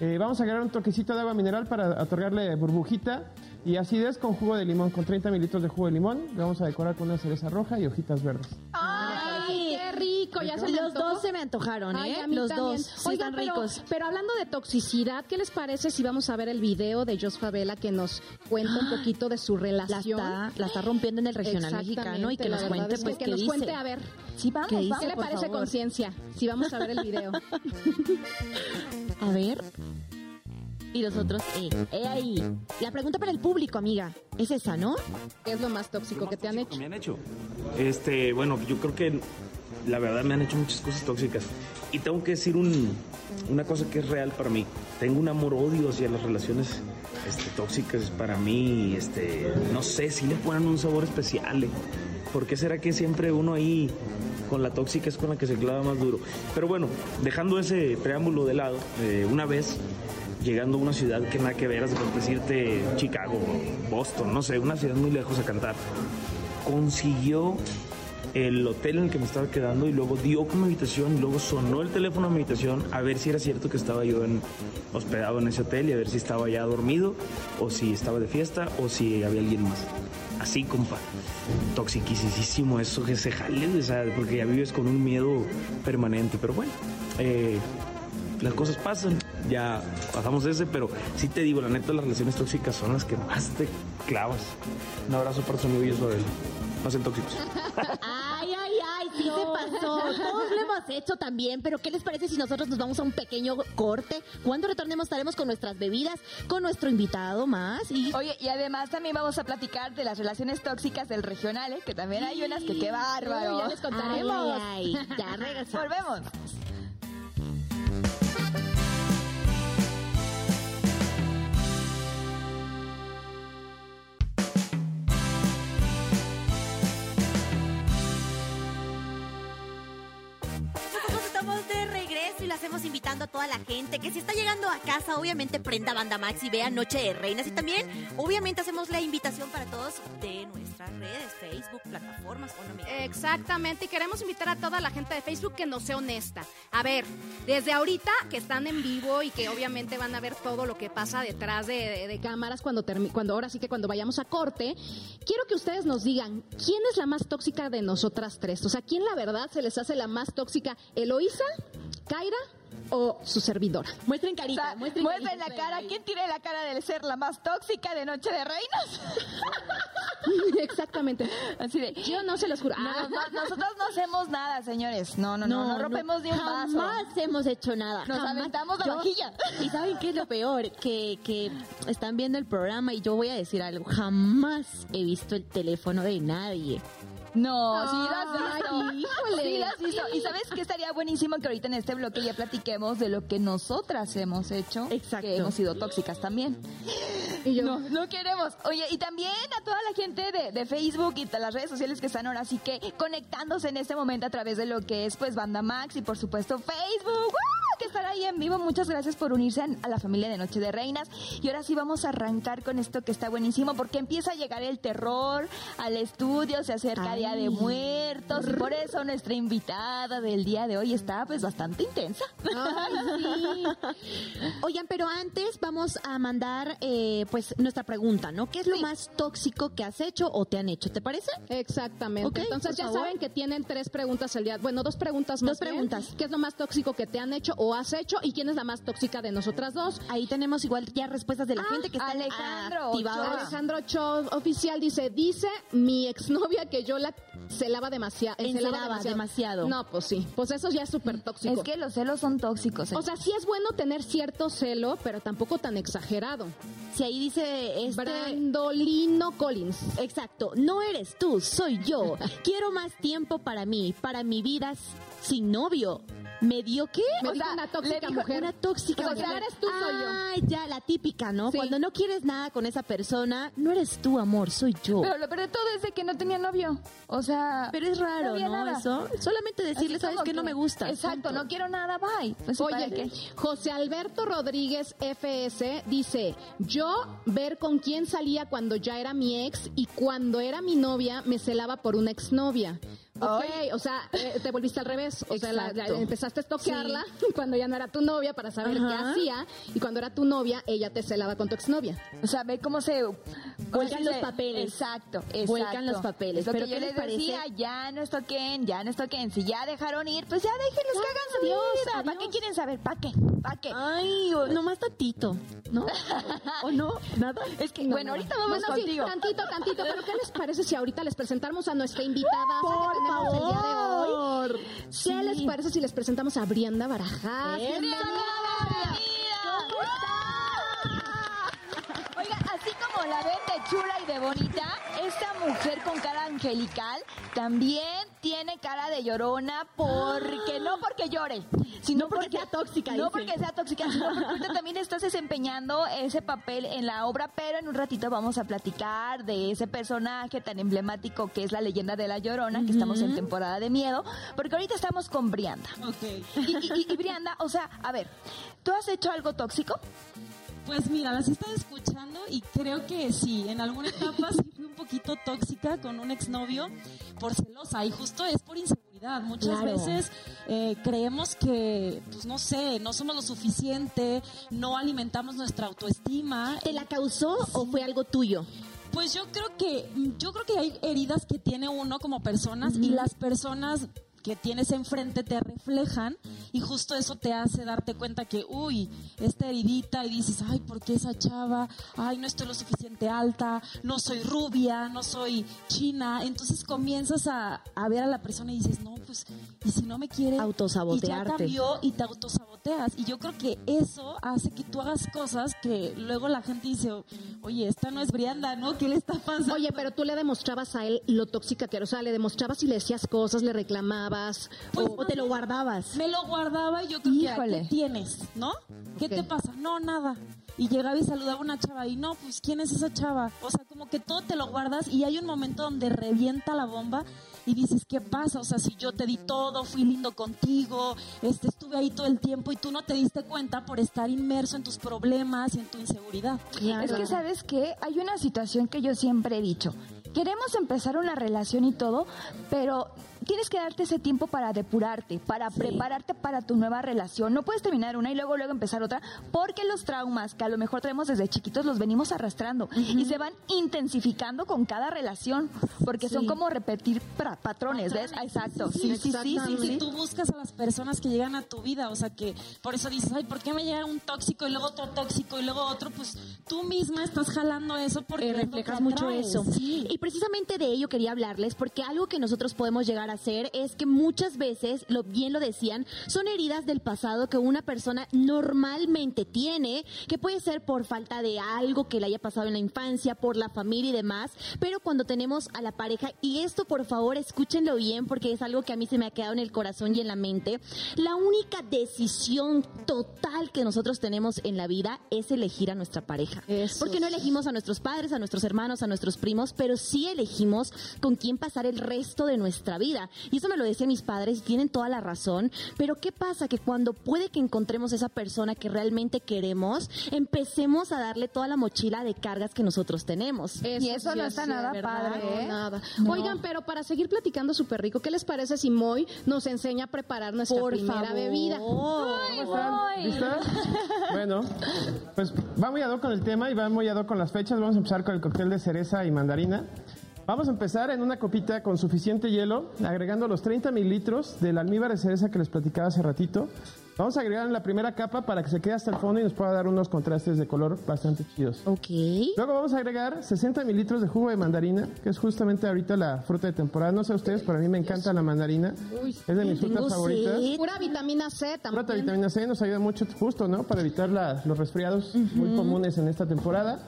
Eh, vamos a agregar un toquecito de agua mineral para otorgarle burbujita y acidez con jugo de limón, con 30 mililitros de jugo de limón. Le vamos a decorar con una cereza roja y hojitas verdes. Ay, rico, ya se me Los antojó. dos se me antojaron, ¿eh? Ay, a mí Los también. dos. Sí, Oigan, están pero, ricos. pero hablando de toxicidad, ¿qué les parece si vamos a ver el video de Jos Favela que nos cuenta un poquito de su La relación? está, la está rompiendo en el regional mexicano y que Exactamente, nos cuente, pues, que qué nos dice. cuente, a ver, Sí, vamos, ¿Qué dice? vamos. ¿qué le parece conciencia? Si vamos a ver el video. A ver. Y los otros, eh, eh, ahí. La pregunta para el público, amiga, es esa, ¿no? ¿Qué es lo más tóxico que te han hecho? Me han hecho. Este, bueno, yo creo que la verdad me han hecho muchas cosas tóxicas. Y tengo que decir un- una cosa que es real para mí. Tengo un amor-odio hacia las relaciones este, tóxicas. Para mí, este, no sé, si le ponen un sabor especial. eh. ¿Por qué será que siempre uno ahí con la tóxica es con la que se clava más duro? Pero bueno, dejando ese preámbulo de lado, eh, una vez llegando a una ciudad que nada que ver, haz de cuenta decirte Chicago, Boston, no sé, una ciudad muy lejos a cantar, consiguió el hotel en el que me estaba quedando y luego dio como habitación y luego sonó el teléfono a mi habitación a ver si era cierto que estaba yo en- hospedado en ese hotel y a ver si estaba ya dormido o si estaba de fiesta o si había alguien más. Así, compa. Toxiquísimo eso que se jale, o sea, porque ya vives con un miedo permanente. Pero bueno, eh, las cosas pasan, ya pasamos ese, pero sí te digo, la neta, las relaciones tóxicas son las que más te clavas. Un abrazo para su amigo y Isabel. No sean tóxicos. Ay, ay, ay, sí se pasó. Todos lo hemos hecho también, pero ¿qué les parece si nosotros nos vamos a un pequeño corte? Cuando retornemos estaremos con nuestras bebidas, con nuestro invitado más y... Oye, y además también vamos a platicar de las relaciones tóxicas del regional, ¿eh? que también hay unas que qué bárbaro. Uy, ya les contaremos. Ay, ay, ya regresamos. Volvemos. Nosotros estamos de regreso y lo hacemos invitando a toda la gente que si está llegando a casa, obviamente prenda Banda Max y vea Noche de Reinas. Y también, obviamente, hacemos la invitación para todos de nuestras redes, Facebook, plataformas, ¿o no? Exactamente, y queremos invitar a toda la gente de Facebook que nos sea honesta. A ver, desde ahorita que están en vivo y que obviamente van a ver todo lo que pasa detrás de, cámaras cuando, cuando ahora sí que cuando vayamos a corte, quiero que ustedes nos digan quién es la más tóxica de nosotras tres. O sea, quién la verdad se les hace la más tóxica, Eloísa, Kaira o su servidora. Muestren O carita, sea, muestren muestren carita. la cara. ¿Quién tiene la cara de ser la más tóxica de Noche de Reinas? Exactamente. Así de. Yo no se los juro. No, Ah. no, nosotros no hacemos nada, señores. No, no, no, no, rompemos ni un vaso. Jamás hemos hecho nada. Nos jamás. aventamos la Yo- vajilla. Y ¿saben qué es lo peor? Que, que están viendo el programa y yo voy a decir algo. Jamás he visto el teléfono de nadie. No, sí Ay, visto. Sí visto. Y sabes que estaría buenísimo que ahorita en este bloque ya platiquemos de lo que nosotras hemos hecho. Exacto. Que hemos sido tóxicas también. Y yo, No, no queremos. Oye, y también a toda la gente de, de Facebook y de las redes sociales que están ahora sí que conectándose en este momento a través de lo que es pues Banda Max y por supuesto Facebook. ¡Woo! Estar ahí en vivo. Muchas gracias por unirse a, la familia de Noche de Reinas. Y ahora sí vamos a arrancar con esto que está buenísimo porque empieza a llegar el terror al estudio, se acerca Ay. Día de Muertos y por eso nuestra invitada del día de hoy está pues bastante intensa. Oigan, pero antes vamos a mandar eh, pues nuestra pregunta, ¿no? ¿Qué es lo más tóxico que has hecho o te han hecho? ¿Te parece? Exactamente. Ok, Entonces ya favor. saben que tienen tres preguntas el día. Bueno, dos preguntas más. Dos bien. preguntas. ¿Qué es lo más tóxico que te han hecho o has hecho? ¿Y quién es la más tóxica de nosotras dos? Ahí tenemos igual ya respuestas de la Ah, gente que está Alejandro activada. Ochoa. Alejandro Cho oficial dice, dice mi exnovia que yo la celaba demasiado. Encelaba demasiado. No, pues sí. Pues eso ya es súper tóxico. Es que los celos son tóxicos. ¿eh? O sea, sí es bueno tener cierto celo, pero tampoco tan exagerado. Si ahí dice este Brandolino Collins. Exacto, no eres tú, soy yo. Quiero más tiempo para mí, para mi vida sin novio. ¿Me dio qué? Me O dijo sea, una le tóxica dijo mujer. Una tóxica O sea, mujer. eres tú, soy yo. Ay, ya, la típica, ¿no? Sí. Cuando no quieres nada con esa persona, no eres tú, amor, soy yo. Pero lo peor de todo es de que no tenía novio. O sea. Pero es raro, ¿no? nada. Eso. Solamente decirle, Así ¿sabes que no me gusta? Exacto, no quiero nada, bye. Pues, sí, ¿para Oye, qué? José Alberto Rodríguez FS dice, yo ver con quién salía cuando ya era mi ex y cuando era mi novia me celaba por una exnovia. Ok, o sea, eh, te volviste al revés. O sea, la- empezaste a estoquearla cuando ya no era tu novia para saber qué Ajá. hacía. Y cuando era tu novia, ella te celaba con tu exnovia. O sea, ve cómo se... Vuelcan los papeles. Exacto, exacto. Vuelcan los papeles. Es lo Pero que yo ¿qué les parece? decía, ya no estoquen, ya no estoquen. Si ya dejaron ir, pues ya déjenlos que hagan su vida. ¿Para qué quieren saber? ¿Para qué? ¿Para qué? Ay, o- nomás tantito, ¿no? ¿O no? ¿Nada? es que, No, bueno, no. ahorita vamos Bueno, sí, contigo. tantito, tantito. Pero ¿qué les parece si ahorita les presentamos a nuestra invitada tenemos el día de hoy? ¿Qué Sí. les parece si les presentamos a Brianda Barajas? Bienvenida. ¿Cómo está? Oigan, así como la ven de chula y de bonita, esta mujer con cara angelical también tiene cara de llorona porque no porque llore, sino No porque sea tóxica, No dice. porque sea tóxica, sino porque ahorita también estás desempeñando ese papel en la obra, pero en un ratito vamos a platicar de ese personaje tan emblemático que es la leyenda de la llorona, que estamos en temporada de miedo, porque ahorita estamos con Brianda. Y, y- y- y Brianda, o sea, a ver, ¿tú has hecho algo tóxico? Pues mira, las estaba escuchando y creo que sí, en alguna etapa sí fui un poquito tóxica con un exnovio por celosa y justo es por inseguridad. Muchas Claro. veces eh, creemos que, pues no sé, no somos lo suficiente, no alimentamos nuestra autoestima. ¿Te la causó o fue algo tuyo? Pues yo creo que yo creo que hay heridas que tiene uno como personas y las personas que tienes enfrente te reflejan y justo eso te hace darte cuenta que, uy, esta heridita y dices, ay, ¿por qué esa chava? Ay, no estoy lo suficiente alta, no soy rubia, no soy china. Entonces comienzas a, a ver a la persona y dices, no, pues, ¿y si no me quiere? Autosabotearte. Y ya cambió y te autosaboteas. Y yo creo que eso hace que tú hagas cosas que luego la gente dice, oye, esta no es Brianda, ¿no? ¿Qué le está pasando? Oye, pero tú le demostrabas a él lo tóxica que era. O sea, le demostrabas y le decías cosas, le reclamabas. Pues, ¿O te lo guardabas? Me lo guardaba y yo creo Híjole. que ¿qué tienes? ¿No? ¿Qué te pasa? No, nada. Y llegaba y saludaba a una chava y no, pues ¿quién es esa chava? O sea, como que todo te lo guardas y hay un momento donde revienta la bomba y dices, ¿qué pasa? O sea, si yo te di todo, fui lindo contigo, este, estuve ahí todo el tiempo y tú no te diste cuenta por estar inmerso en tus problemas y en tu inseguridad. Es que, ¿sabes qué? Hay una situación que yo siempre he dicho. Queremos empezar una relación y todo, pero tienes que darte ese tiempo para depurarte, para prepararte para tu nueva relación. No puedes terminar una y luego luego empezar otra, porque los traumas que a lo mejor traemos desde chiquitos los venimos arrastrando y se van intensificando con cada relación, porque son como repetir patrones, ¿ves? Exacto. Sí, sí, sí, sí, tú buscas a las personas que llegan a tu vida, o sea que por eso dices, ay, ¿por qué me llega un tóxico y luego otro tóxico y luego otro? Pues tú misma estás jalando eso porque Eh, reflejas mucho eso. Y precisamente de ello quería hablarles, porque algo que nosotros podemos llegar a hacer es que muchas veces, lo bien lo decían, son heridas del pasado que una persona normalmente tiene, que puede ser por falta de algo que le haya pasado en la infancia, por la familia y demás, pero cuando tenemos a la pareja, y esto por favor escúchenlo bien, porque es algo que a mí se me ha quedado en el corazón y en la mente, la única decisión total que nosotros tenemos en la vida es elegir a nuestra pareja. Eso Porque no elegimos a nuestros padres, a nuestros hermanos, a nuestros primos, pero sí elegimos con quién pasar el resto de nuestra vida. Y eso me lo decían mis padres y tienen toda la razón. Pero ¿qué pasa? Que cuando puede que encontremos esa persona que realmente queremos, empecemos a darle toda la mochila de cargas que nosotros tenemos. Y eso no sí está es nada ¿verdad? padre, No, ¿eh? nada. No. Oigan, pero para seguir platicando súper rico, ¿qué les parece si Moy nos enseña a preparar nuestra Por primera favor. bebida? Ay. ¿Listas? Bueno, pues va muy ad hoc con el tema y va muy ad hoc con las fechas. Vamos a empezar con el cóctel de cereza y mandarina. Vamos a empezar en una copita con suficiente hielo, agregando los 30 mililitros del almíbar de cereza que les platicaba hace ratito. Vamos a agregar en la primera capa para que se quede hasta el fondo y nos pueda dar unos contrastes de color bastante chidos. Ok. Luego vamos a agregar 60 mililitros de jugo de mandarina, que es justamente ahorita la fruta de temporada. No sé ustedes, pero a mí me encanta la mandarina. es de mis frutas favoritas. sed. Pura vitamina C también. Pura vitamina C nos ayuda mucho justo, ¿no? Para evitar la- los resfriados muy comunes en esta temporada.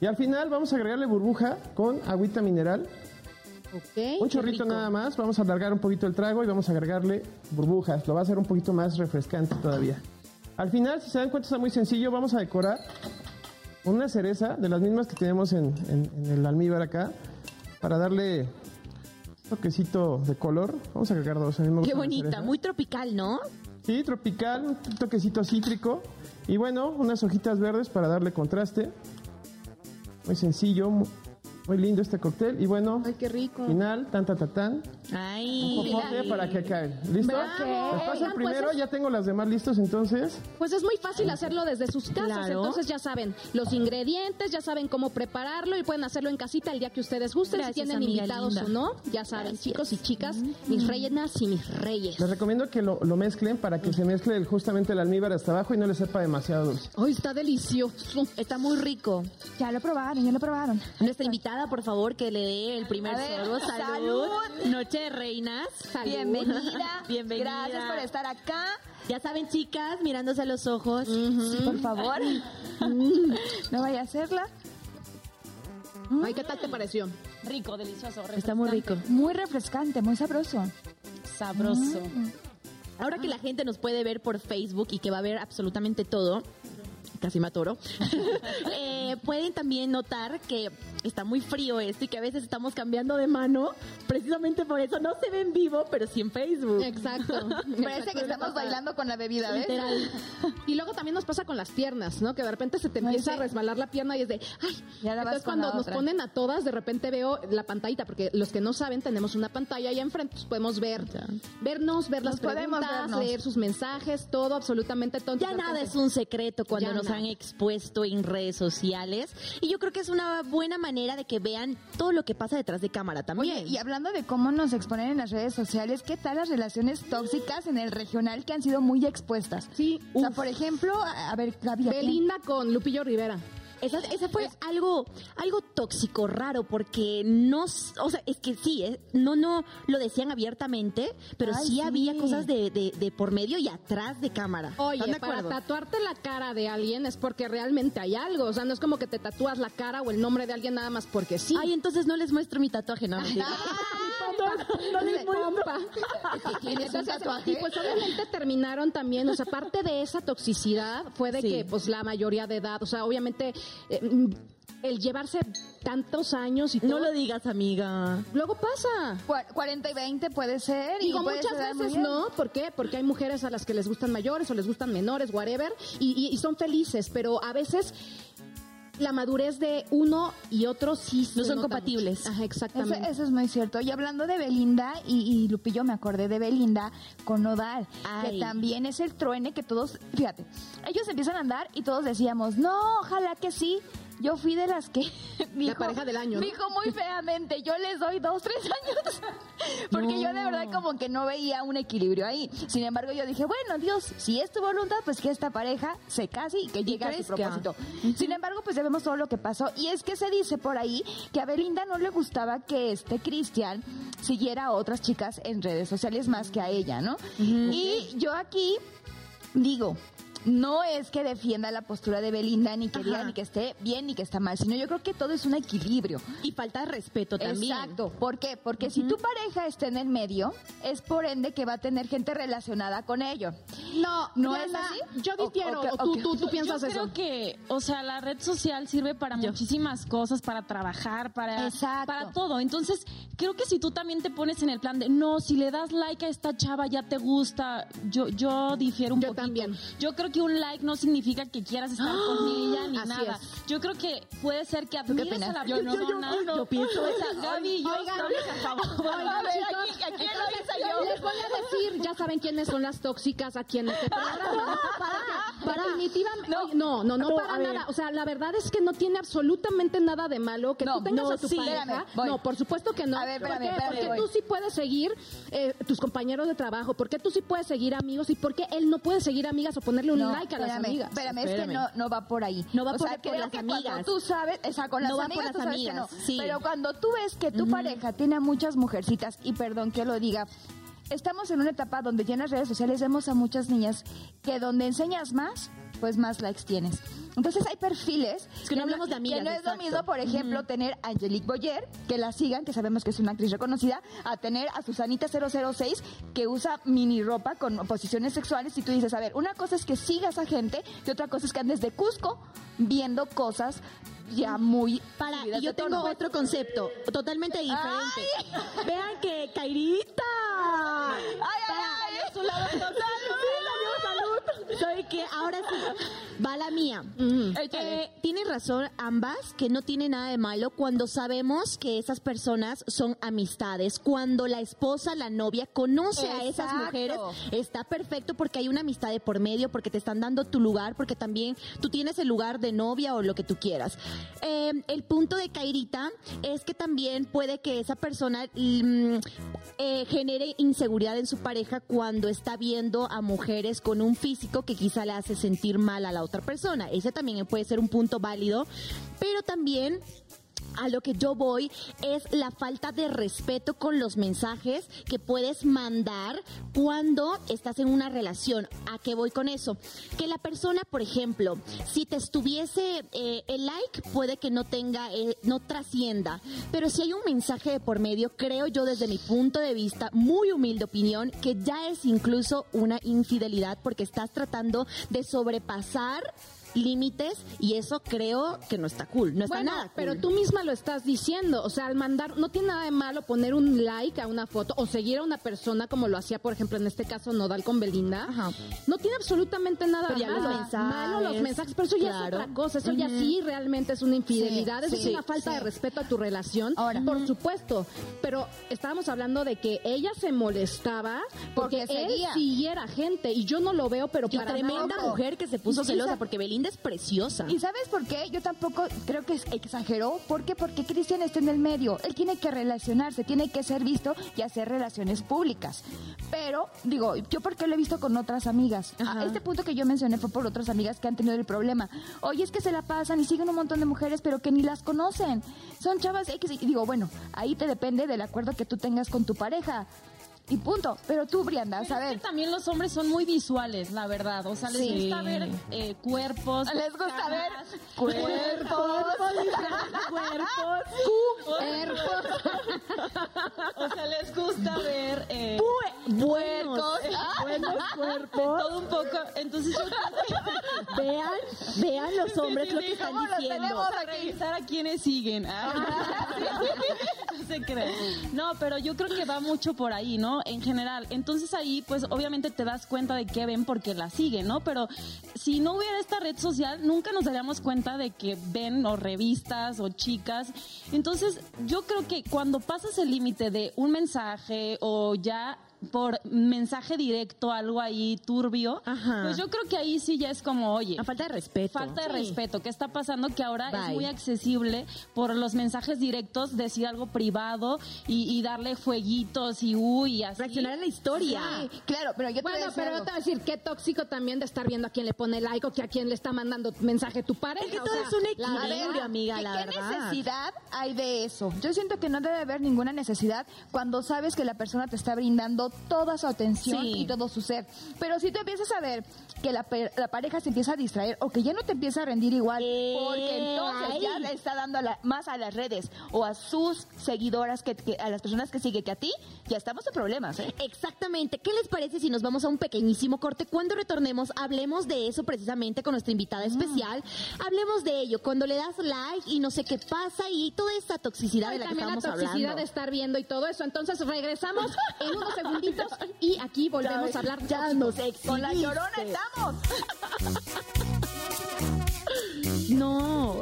Y al final vamos a agregarle burbuja con agüita mineral. Un chorrito nada más. Vamos a alargar un poquito el trago y vamos a agregarle burbujas. Lo va a hacer un poquito más refrescante todavía. Al final, si se dan cuenta, está muy sencillo. Vamos a decorar una cereza de las mismas que tenemos en, en- en el almíbar acá para darle un toquecito de color. Vamos a agregar dos. A mí me Qué bonita, muy tropical, ¿no? Sí, tropical, un toquecito cítrico. Y bueno, unas hojitas verdes para darle contraste. Muy sencillo. Mu- Muy lindo este cóctel. Y bueno, Ay, qué rico. final, tan, tan, tan, tan. Ay. Popote para que caen. ¿Listo? Bravo. Les paso Oigan, primero, pues es- ya tengo las demás listos, entonces. Pues es muy fácil hacerlo desde sus casas, Claro. entonces ya saben los ingredientes, ya saben cómo prepararlo y pueden hacerlo en casita el día que ustedes gusten, Gracias, si tienen invitados linda. o no, ya saben, chicos y chicas, mis reinas y mis reyes. Les recomiendo que lo, lo mezclen para que se mezcle justamente el almíbar hasta abajo y no les sepa demasiado dulce. Ay, está delicioso. Está muy rico. Ya lo probaron, ya lo probaron. Nuestra invitada, por favor, que le dé el primer ver, sorbo. Salud. salud. Noche de reinas. Salud. Bienvenida. Bienvenida. Gracias por estar acá. Ya saben, chicas, mirándose a los ojos. Sí, por favor. no vaya a hacerla. Ay, ¿qué tal te pareció? Rico, delicioso, Está muy rico. Muy refrescante, muy sabroso. sabroso. Ahora que la gente nos puede ver por Facebook y que va a ver absolutamente todo, casi me atoro, eh, pueden también notar que está muy frío esto y que a veces estamos cambiando de mano. Precisamente por eso no se ve en vivo, pero sí en Facebook. Exacto. Parece que estamos bailando con la bebida, ¿ves? Literal. Y luego también nos pasa con las piernas, ¿no? Que de repente se te empieza sí. a resbalar la pierna y es de, ay, Ya entonces cuando nos ponen a todas, de repente veo la pantallita, porque los que no saben, tenemos una pantalla ahí enfrente, pues podemos ver, vernos, ver las Nos preguntas, vernos. leer sus mensajes, todo, absolutamente todo. Ya Entonces, de nada es un secreto cuando Ya nos han expuesto en redes sociales. Y yo creo que es una buena manera de que vean todo lo que pasa detrás de cámara también. Oye, y hablando de cómo nos exponen en las redes sociales, ¿qué tal las relaciones tóxicas en el regional que han sido muy expuestas? Sí, O sea, uf. por ejemplo, a a ver, Gaby, ¿a quién? Belinda con Lupillo Rivera. Esa, esa fue algo, algo tóxico, raro, porque no, o sea, es que sí, eh, no, no lo decían abiertamente, pero Ay, sí, sí. había cosas de, de, de por medio y atrás de cámara. ¿Están Oye, de para tatuarte la cara de alguien es porque realmente hay algo. O sea, no es como que te tatúas la cara o el nombre de alguien nada más porque sí. Ay, entonces no les muestro mi tatuaje, no, no les pompa. ¿Tienes un tatuaje? Y pues obviamente terminaron también, o sea, parte de esa toxicidad fue de Sí. que pues la mayoría de edad, o sea, obviamente eh, mm, el llevarse tantos años y todo, No lo digas, amiga. luego pasa. Cua- 40 y 20 puede ser. y Digo, puede muchas ser veces no, ¿por qué? Porque hay mujeres a las que les gustan mayores o les gustan menores, whatever, y, y- y son felices, pero a veces la madurez de uno y otro sí No son compatibles. mucho. Ajá, Eso, exactamente. eso es muy cierto. Y hablando de Belinda, y, y Lupillo me acordé de Belinda con Nodal, Ay. que también es el truene que todos, fíjate, ellos empiezan a andar y todos decíamos, no, ojalá que sí. Yo fui de las que dijo, pareja del año, ¿no? dijo muy feamente, yo les doy dos, tres años. Porque yo de verdad como que no veía un equilibrio ahí. Sin embargo, yo dije, bueno, Dios, si es tu voluntad, pues que esta pareja se case y que llegue a su propósito. Sin embargo, pues ya vemos todo lo que pasó. Y es que se dice por ahí que a Belinda no le gustaba que este Cristian siguiera a otras chicas en redes sociales más que a ella, ¿no? Y yo aquí digo, no es que defienda la postura de Belinda, ni que diga Ajá. ni que esté bien ni que está mal, sino yo creo que todo es un equilibrio. Y falta de respeto también. Exacto. ¿Por qué? Porque si tu pareja está en el medio, es por ende que va a tener gente relacionada con ello. No, ¿No Diana, es así? Yo difiero, o- o, tú, tú, tú piensas Yo eso. creo que, o sea, la red social sirve para muchísimas cosas, para trabajar, para, Exacto. para todo. Entonces, creo que si tú también te pones en el plan de, no, si le das like a esta chava ya te gusta, yo, yo difiero un Yo poquito. también. Yo creo que un like no significa que quieras estar con ella ni Así nada. es. Yo creo que puede ser que admires a la Yo persona. yo no, yo pienso O sea, Gaby, yo Oigan, a favor. Oigan, A ver, chicos, aquí- aquí entonces, yo. Les voy a decir, ya saben quiénes son las tóxicas aquí en este programa. ¿no? Para, definitivamente. No. No, no, no, No, para nada. O sea, la verdad es que no tiene absolutamente nada de malo que No, tú tengas no, a tu sí. pareja. Espérame, no, por supuesto que no. A ver, espérame, ¿Por qué? espérame, Porque voy. tú sí puedes seguir eh, tus compañeros de trabajo, porque tú sí puedes seguir amigos y porque él no puede seguir amigas o ponerle un No, like a las amigas. Espérame, es que no, no va por ahí. No va o por- sea, por las que amigas. Cuando tú sabes, o sea, con las No va por amigas, las tú sabes que amigas, no. sí. Pero cuando tú ves que tu pareja tiene a muchas mujercitas, y perdón que lo diga, estamos en una etapa donde ya en las redes sociales vemos a muchas niñas que donde enseñas más, pues más likes tienes. Entonces hay perfiles Es que no hablamos de amigas, que no es lo mismo, por ejemplo, tener a Angelique Boyer, que la sigan, que sabemos que es una actriz reconocida, a tener a Susanita 006, que usa mini ropa con posiciones sexuales, y tú dices, a ver, una cosa es que sigas a gente, y otra cosa es que andes de Cusco viendo cosas ya muy Para, y yo tono. tengo otro concepto, totalmente diferente. Vean que Kairita. Ay, ay, ay. Para- su lado- salud. Soy que ahora sí, va la mía. Eh, tienen razón ambas, que no tiene nada de malo cuando sabemos que esas personas son amistades. Cuando la esposa, la novia, conoce a esas Exacto. mujeres, está perfecto porque hay una amistad de por medio, porque te están dando tu lugar, porque también tú tienes el lugar de novia o lo que tú quieras. Eh, el punto de Kairita es que también puede que esa persona mm, eh, genere inseguridad en su pareja cuando está viendo a mujeres con un físico que quizá le hace sentir mal a la otra persona. Ese también puede ser un punto válido, pero también a lo que yo voy es la falta de respeto con los mensajes que puedes mandar cuando estás en una relación. ¿A qué voy con eso? Que la persona, por ejemplo, si te estuviese eh, el like, puede que no tenga, eh, no trascienda. Pero si hay un mensaje de por medio, creo yo desde mi punto de vista, muy humilde opinión, que ya es incluso una infidelidad porque estás tratando de sobrepasar límites y eso creo que no está cool, no está Bueno, nada cool. pero tú misma lo estás diciendo, o sea, al mandar, no tiene nada de malo poner un like a una foto o seguir a una persona como lo hacía, por ejemplo, en este caso Nodal con Belinda. Ajá. No tiene absolutamente nada Pero ya los malo. mensajes, malo los mensajes, pero eso ya es otra cosa, eso ya sí realmente es una infidelidad, Sí, eso sí, es una falta sí. de respeto a tu relación, Ahora. por supuesto, pero estábamos hablando de que ella se molestaba porque, Porque él siguiera gente y yo no lo veo, pero Yo para tremenda nada. mujer que se puso celosa sa- porque Belinda es preciosa. ¿Y sabes por qué? Yo tampoco creo que es- exageró. ¿Por qué? Porque Cristian está en el medio. Él tiene que relacionarse, tiene que ser visto y hacer relaciones públicas. Pero, digo, yo porque lo he visto con otras amigas. Ajá. A este punto que yo mencioné fue por otras amigas que han tenido el problema. Oye, es que se la pasan y siguen un montón de mujeres, pero que ni las conocen. Son chavas X. Y digo, bueno, ahí te depende del acuerdo que tú tengas con tu pareja. Y punto. Pero tú, Brianda, a Pero es ver. que también los hombres son muy visuales, la verdad. O sea, les Sí. gusta ver eh, cuerpos. Les gusta ver caras, cuerpos. cuerpos. O sea, les gusta ver eh, Puercos. buenos cuerpos. Todo un poco. Entonces yo creo que Vean, vean los hombres sí, lo que están ¿cómo los diciendo. Vamos a revisar a quienes siguen. Ah. no se cree. No, pero yo creo que va mucho por ahí, ¿no? En general. Entonces ahí, pues obviamente te das cuenta de qué ven porque la siguen, ¿no? Pero si no hubiera esta red social, nunca nos daríamos cuenta de que ven o revistas o chicas. Entonces yo creo que cuando pasas el límite de un mensaje o ya por mensaje directo algo ahí turbio, Ajá. pues yo creo que ahí sí ya es como, oye, A falta de respeto. Falta de Sí. respeto. ¿Qué está pasando? Que ahora es muy accesible por los mensajes directos decir algo privado y, y darle fueguitos y uy, y así. Reaccionar a la historia. Sí, claro, pero yo te voy a Bueno, decir pero algo. te voy a decir, qué tóxico también de estar viendo a quién le pone like o que a quién le está mandando mensaje tu pareja. Es que o todo sea, es un equilibrio, verdad. amiga, ¿Qué- la ¿Qué verdad. necesidad hay de eso? Yo siento que no debe haber ninguna necesidad cuando sabes que la persona te está brindando toda su atención Sí. y todo su ser. Pero si tú empiezas a ver que la, la pareja se empieza a distraer o que ya no te empieza a rendir igual, Eh, porque entonces ya le está dando a la- más a las redes o a sus seguidoras, que, que- a las personas que sigue que a ti, ya estamos en problemas, ¿eh? Exactamente. ¿Qué les parece si nos vamos a un pequeñísimo corte? Cuando retornemos, hablemos de eso precisamente con nuestra invitada especial. Hablemos de ello. Cuando le das like y no sé qué pasa y toda esta toxicidad de la que también la estamos toxicidad hablando. de estar viendo y todo eso. Entonces regresamos en unos segunditos y aquí volvemos a hablar. Ya nos Con la llorona estamos. No.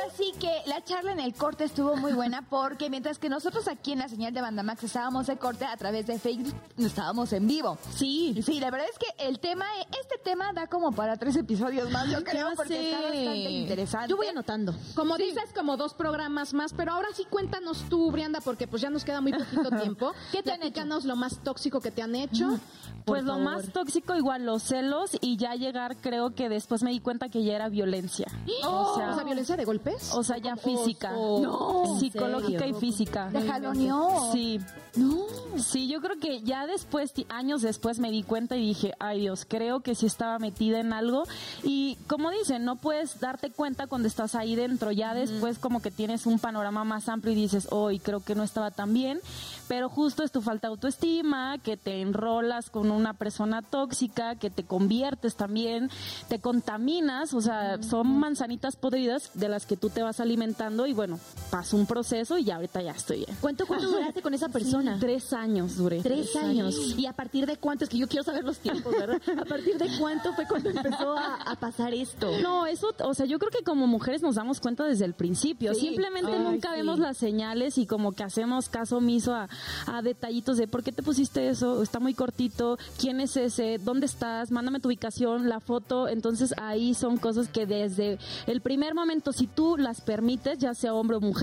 Ahora sí que la charla en el corte estuvo muy buena porque mientras que nosotros aquí en la señal de Bandamax estábamos de corte a través de Facebook, estábamos en vivo. Sí. Sí, la verdad es que el tema, este tema da como para tres episodios más, yo creo, Ya porque sé. está bastante interesante. Yo voy anotando. Como dices, como dos programas más, pero ahora sí cuéntanos tú, Brianda, porque pues ya nos queda muy poquito tiempo. ¿Qué te han Platícanos lo más tóxico que te han hecho. Pues lo más tóxico igual los celos y ya llegar creo que después me di cuenta que ya era violencia. O o sea, sea, violencia de golpes. o sea, ya física. No. psicológica ¿En y física. ¿Te jaloneó? Sí. No. Sí, yo creo que ya después, años después me di cuenta y dije, ay Dios, creo que sí estaba metida en algo. Y como dicen, no puedes darte cuenta cuando estás ahí dentro. Ya después como que tienes un panorama más amplio y dices, hoy creo que no estaba tan bien. Pero justo es tu falta de autoestima, que te enrolas con una persona tóxica, que te conviertes también, te contaminas. O sea, son manzanitas podridas de las que tú te vas alimentando y bueno, pasó un proceso y ya ahorita ya estoy bien. ¿Cuánto, cuánto duraste con esa persona? Tres años duré. Tres años. ¿Y a partir de cuánto? Es que yo quiero saber los tiempos, ¿verdad? ¿A partir de cuánto fue cuando empezó a, a pasar esto? No, eso, o sea, yo creo que como mujeres nos damos cuenta desde el principio. Sí. Simplemente Ay, nunca sí. vemos las señales y como que hacemos caso omiso a, a detallitos de por qué te pusiste eso, está muy cortito, quién es ese, dónde estás, mándame tu ubicación, la foto. Entonces ahí son cosas que desde el primer momento, si tú las permites, ya sea hombre o mujer,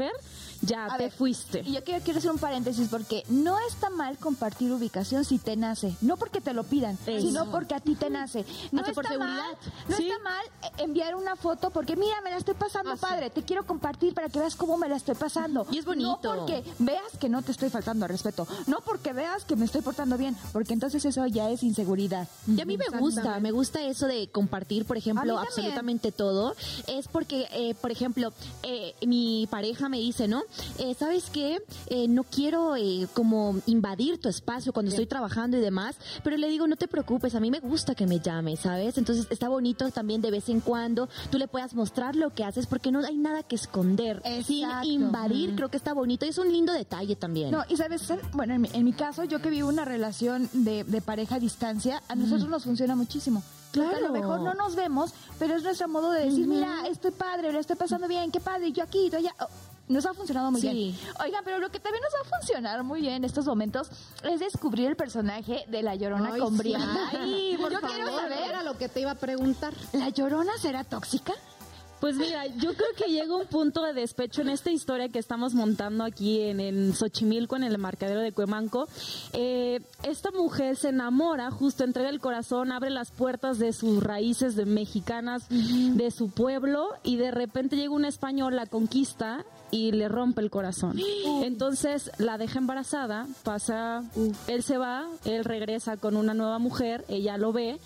ya A te ver, fuiste. Y yo quiero, quiero hacer un paréntesis porque no está mal compartir ubicación si te nace. No porque te lo pidan, Eso. sino porque a ti te nace. No Hasta está por mal, no Sí. está mal enviar una foto porque mira, me la estoy pasando padre. Te quiero compartir para que veas cómo me la estoy pasando. Y es bonito. No porque veas que no te estoy faltando al respeto. No porque veas que me estoy portando bien. Porque entonces eso ya es inseguridad. Y a mí me gusta, me gusta eso de compartir, por ejemplo, absolutamente todo. Es porque, eh, por ejemplo, eh, mi pareja me dice, ¿no? Eh, ¿Sabes qué? Eh, no quiero eh, como invadir tu espacio cuando estoy trabajando y demás, pero le digo, no te preocupes, a mí me gusta que me llames, ¿sabes? Entonces está bonito también de vez en cuando tú le puedas mostrar lo que haces porque no hay nada que esconder. Sin invadir, creo que está bonito y es un lindo detalle también. No, y sabes, bueno, en mi, en mi caso, yo que vivo una relación de, de pareja a distancia, a nosotros nos funciona muchísimo. Porque a Claro. lo mejor no nos vemos, pero es nuestro modo de decir, mira, estoy padre, lo estoy pasando bien, qué padre, yo aquí, tú allá. Oh, nos ha funcionado muy Sí. bien. Oigan, pero lo que también nos va a funcionar muy bien en estos momentos es descubrir el personaje de la Llorona Ay, con sí. Brianna. Ay, por yo favor, quiero saber, Era lo que te iba a preguntar. ¿la Llorona será tóxica? Pues mira, yo creo que llega un punto de despecho en esta historia que estamos montando aquí en, en Xochimilco, en el embarcadero de Cuemanco. Eh, esta mujer se enamora, justo entrega el corazón, abre las puertas de sus raíces de mexicanas, de su pueblo, y de repente llega un español, la conquista y le rompe el corazón. Entonces la deja embarazada, pasa, él se va, él regresa con una nueva mujer, ella lo ve.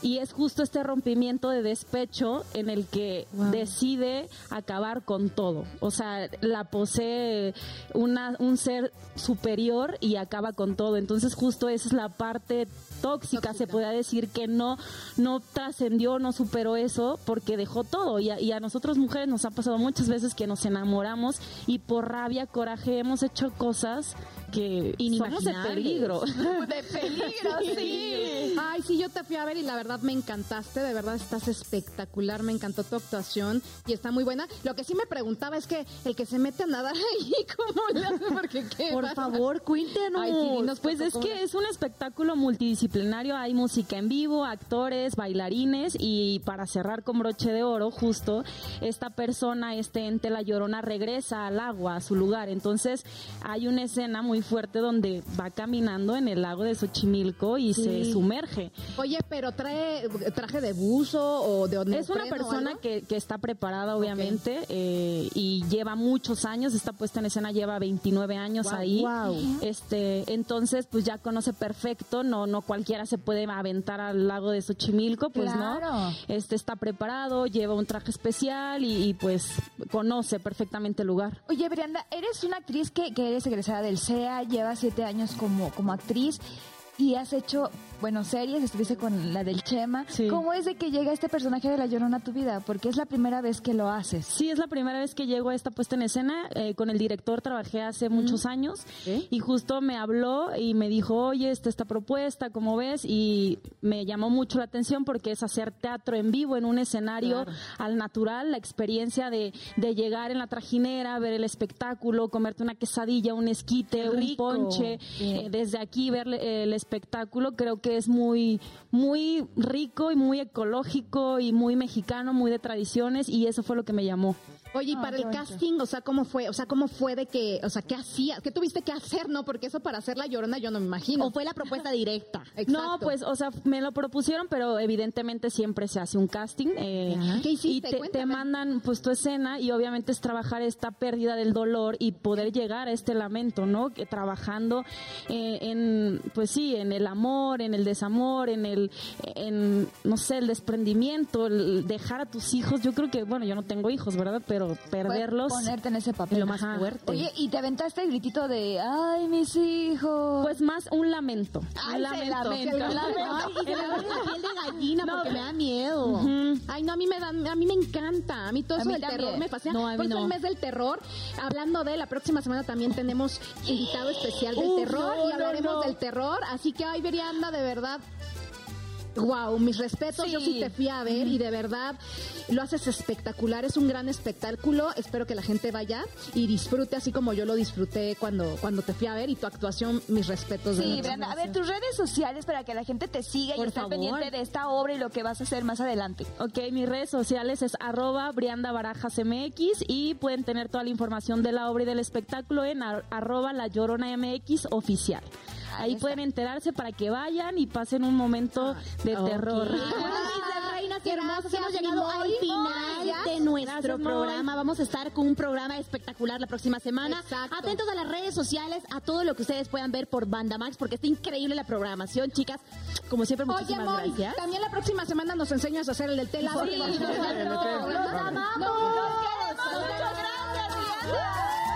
Y es justo este rompimiento de despecho en el que decide acabar con todo. O sea, la posee una, un ser superior y acaba con todo. Entonces justo esa es la parte tóxica, se podría decir que no no trascendió, no superó eso porque dejó todo. Y a, y a nosotros mujeres nos ha pasado muchas veces que nos enamoramos y por rabia, coraje hemos hecho cosas que somos de peligro. De peligro, sí. Ay, sí, yo te fui a ver y la verdad me encantaste, de verdad estás espectacular, me encantó tu actuación y está muy buena. Lo que sí me preguntaba es que el que se mete a nadar ahí, ¿cómo le hace? Porque qué Por favor. Ay, sí, dinos, Pues por es que es un espectáculo multidisciplinario, hay música en vivo, actores, bailarines y para cerrar con broche de oro, justo, esta persona, este ente, la llorona, regresa al agua, a su lugar. Entonces hay una escena muy fuerte donde va caminando en el lago de Xochimilco y se sumerge. Oye, pero trae traje de buzo o de Es una persona que, que está preparada, obviamente, eh, y lleva muchos años. Esta puesta en escena lleva 29 años ahí. Este, entonces, pues ya conoce perfecto. No, no cualquiera se puede aventar al lago de Xochimilco, pues Claro. no. Este está preparado, lleva un traje especial y, y, pues conoce perfectamente el lugar. Oye, Brianda, eres una actriz que, que eres egresada del CEA, llevas siete años como, como actriz y has hecho, bueno, series, estuviste con la del Chema. Sí. ¿Cómo es de que llega este personaje de La Llorona a tu vida? Porque es la primera vez que lo haces. Sí, es la primera vez que llego a esta puesta en escena. Eh, con el director trabajé hace muchos años y justo me habló y me dijo, oye, esta, esta propuesta, ¿cómo ves? Y me llamó mucho la atención porque es hacer teatro en vivo en un escenario al natural, la experiencia de, de llegar en la trajinera, ver el espectáculo, comerte una quesadilla, un esquite, un ponche, eh, desde aquí ver eh, el espectáculo, creo que es muy, muy rico y muy ecológico y muy mexicano, muy de tradiciones y eso fue lo que me llamó. Oye, y Ah, para el bonito. casting, o sea, ¿cómo fue? O sea, ¿cómo fue de que, o sea, qué hacías? ¿Qué tuviste que hacer, no? Porque eso para hacer la llorona yo no me imagino. ¿O fue la propuesta directa? Exacto. No, pues, o sea, me lo propusieron, pero evidentemente siempre se hace un casting. eh. ¿Qué hiciste? Y te mandan, pues, tu escena y obviamente es trabajar esta pérdida del dolor y poder llegar a este lamento, ¿no? Que trabajando eh, en, pues sí, en el amor, en el desamor, en el, en, no sé, el desprendimiento, el dejar a tus hijos. Yo creo que, bueno, yo no tengo hijos, ¿verdad? Pero perderlos. Puedes ponerte en ese papel. lo más Ajá. fuerte. Oye, y te aventaste el gritito de, ay, mis hijos. Pues más un lamento. Ay, un se lamento. Un lamento. Ay, y se la piel de gallina porque me da miedo. Ay, Ay, no, a mí me dan, a mí me encanta. A mí todo A eso mí del también. terror me fascina. No, a mí Por eso no. el mes del terror, hablando de la próxima semana también tenemos invitado especial del terror y hablaremos del terror. Así que, ay, Verianda, de verdad. Wow, mis respetos, yo sí te fui a ver y de verdad lo haces espectacular, es un gran espectáculo, espero que la gente vaya y disfrute así como yo lo disfruté cuando, cuando te fui a ver y tu actuación, mis respetos. de Sí, verdad. Brenda, a ver, tus redes sociales para que la gente te siga Por y esté pendiente de esta obra y lo que vas a hacer más adelante. Ok, mis redes sociales es arroba Brianda Barajas MX y pueden tener toda la información de la obra y del espectáculo en ar- arroba La Llorona MX oficial. Ahí pueden enterarse para que vayan y pasen un momento de terror. Bueno, reinas hermosas, hemos llegado al final Gracias. de nuestro Gracias, programa. Vamos a estar con un programa espectacular la próxima semana. Exacto. Atentos a las redes sociales, a todo lo que ustedes puedan ver por Banda Max, porque está increíble la programación, chicas. Como siempre, Oye, muchísimas Moy, gracias. también la próxima semana nos enseñas a hacer el del tela. Sí, nosotros el del los tela. amamos. No, Los queremos mucho. Gracias, Brianda.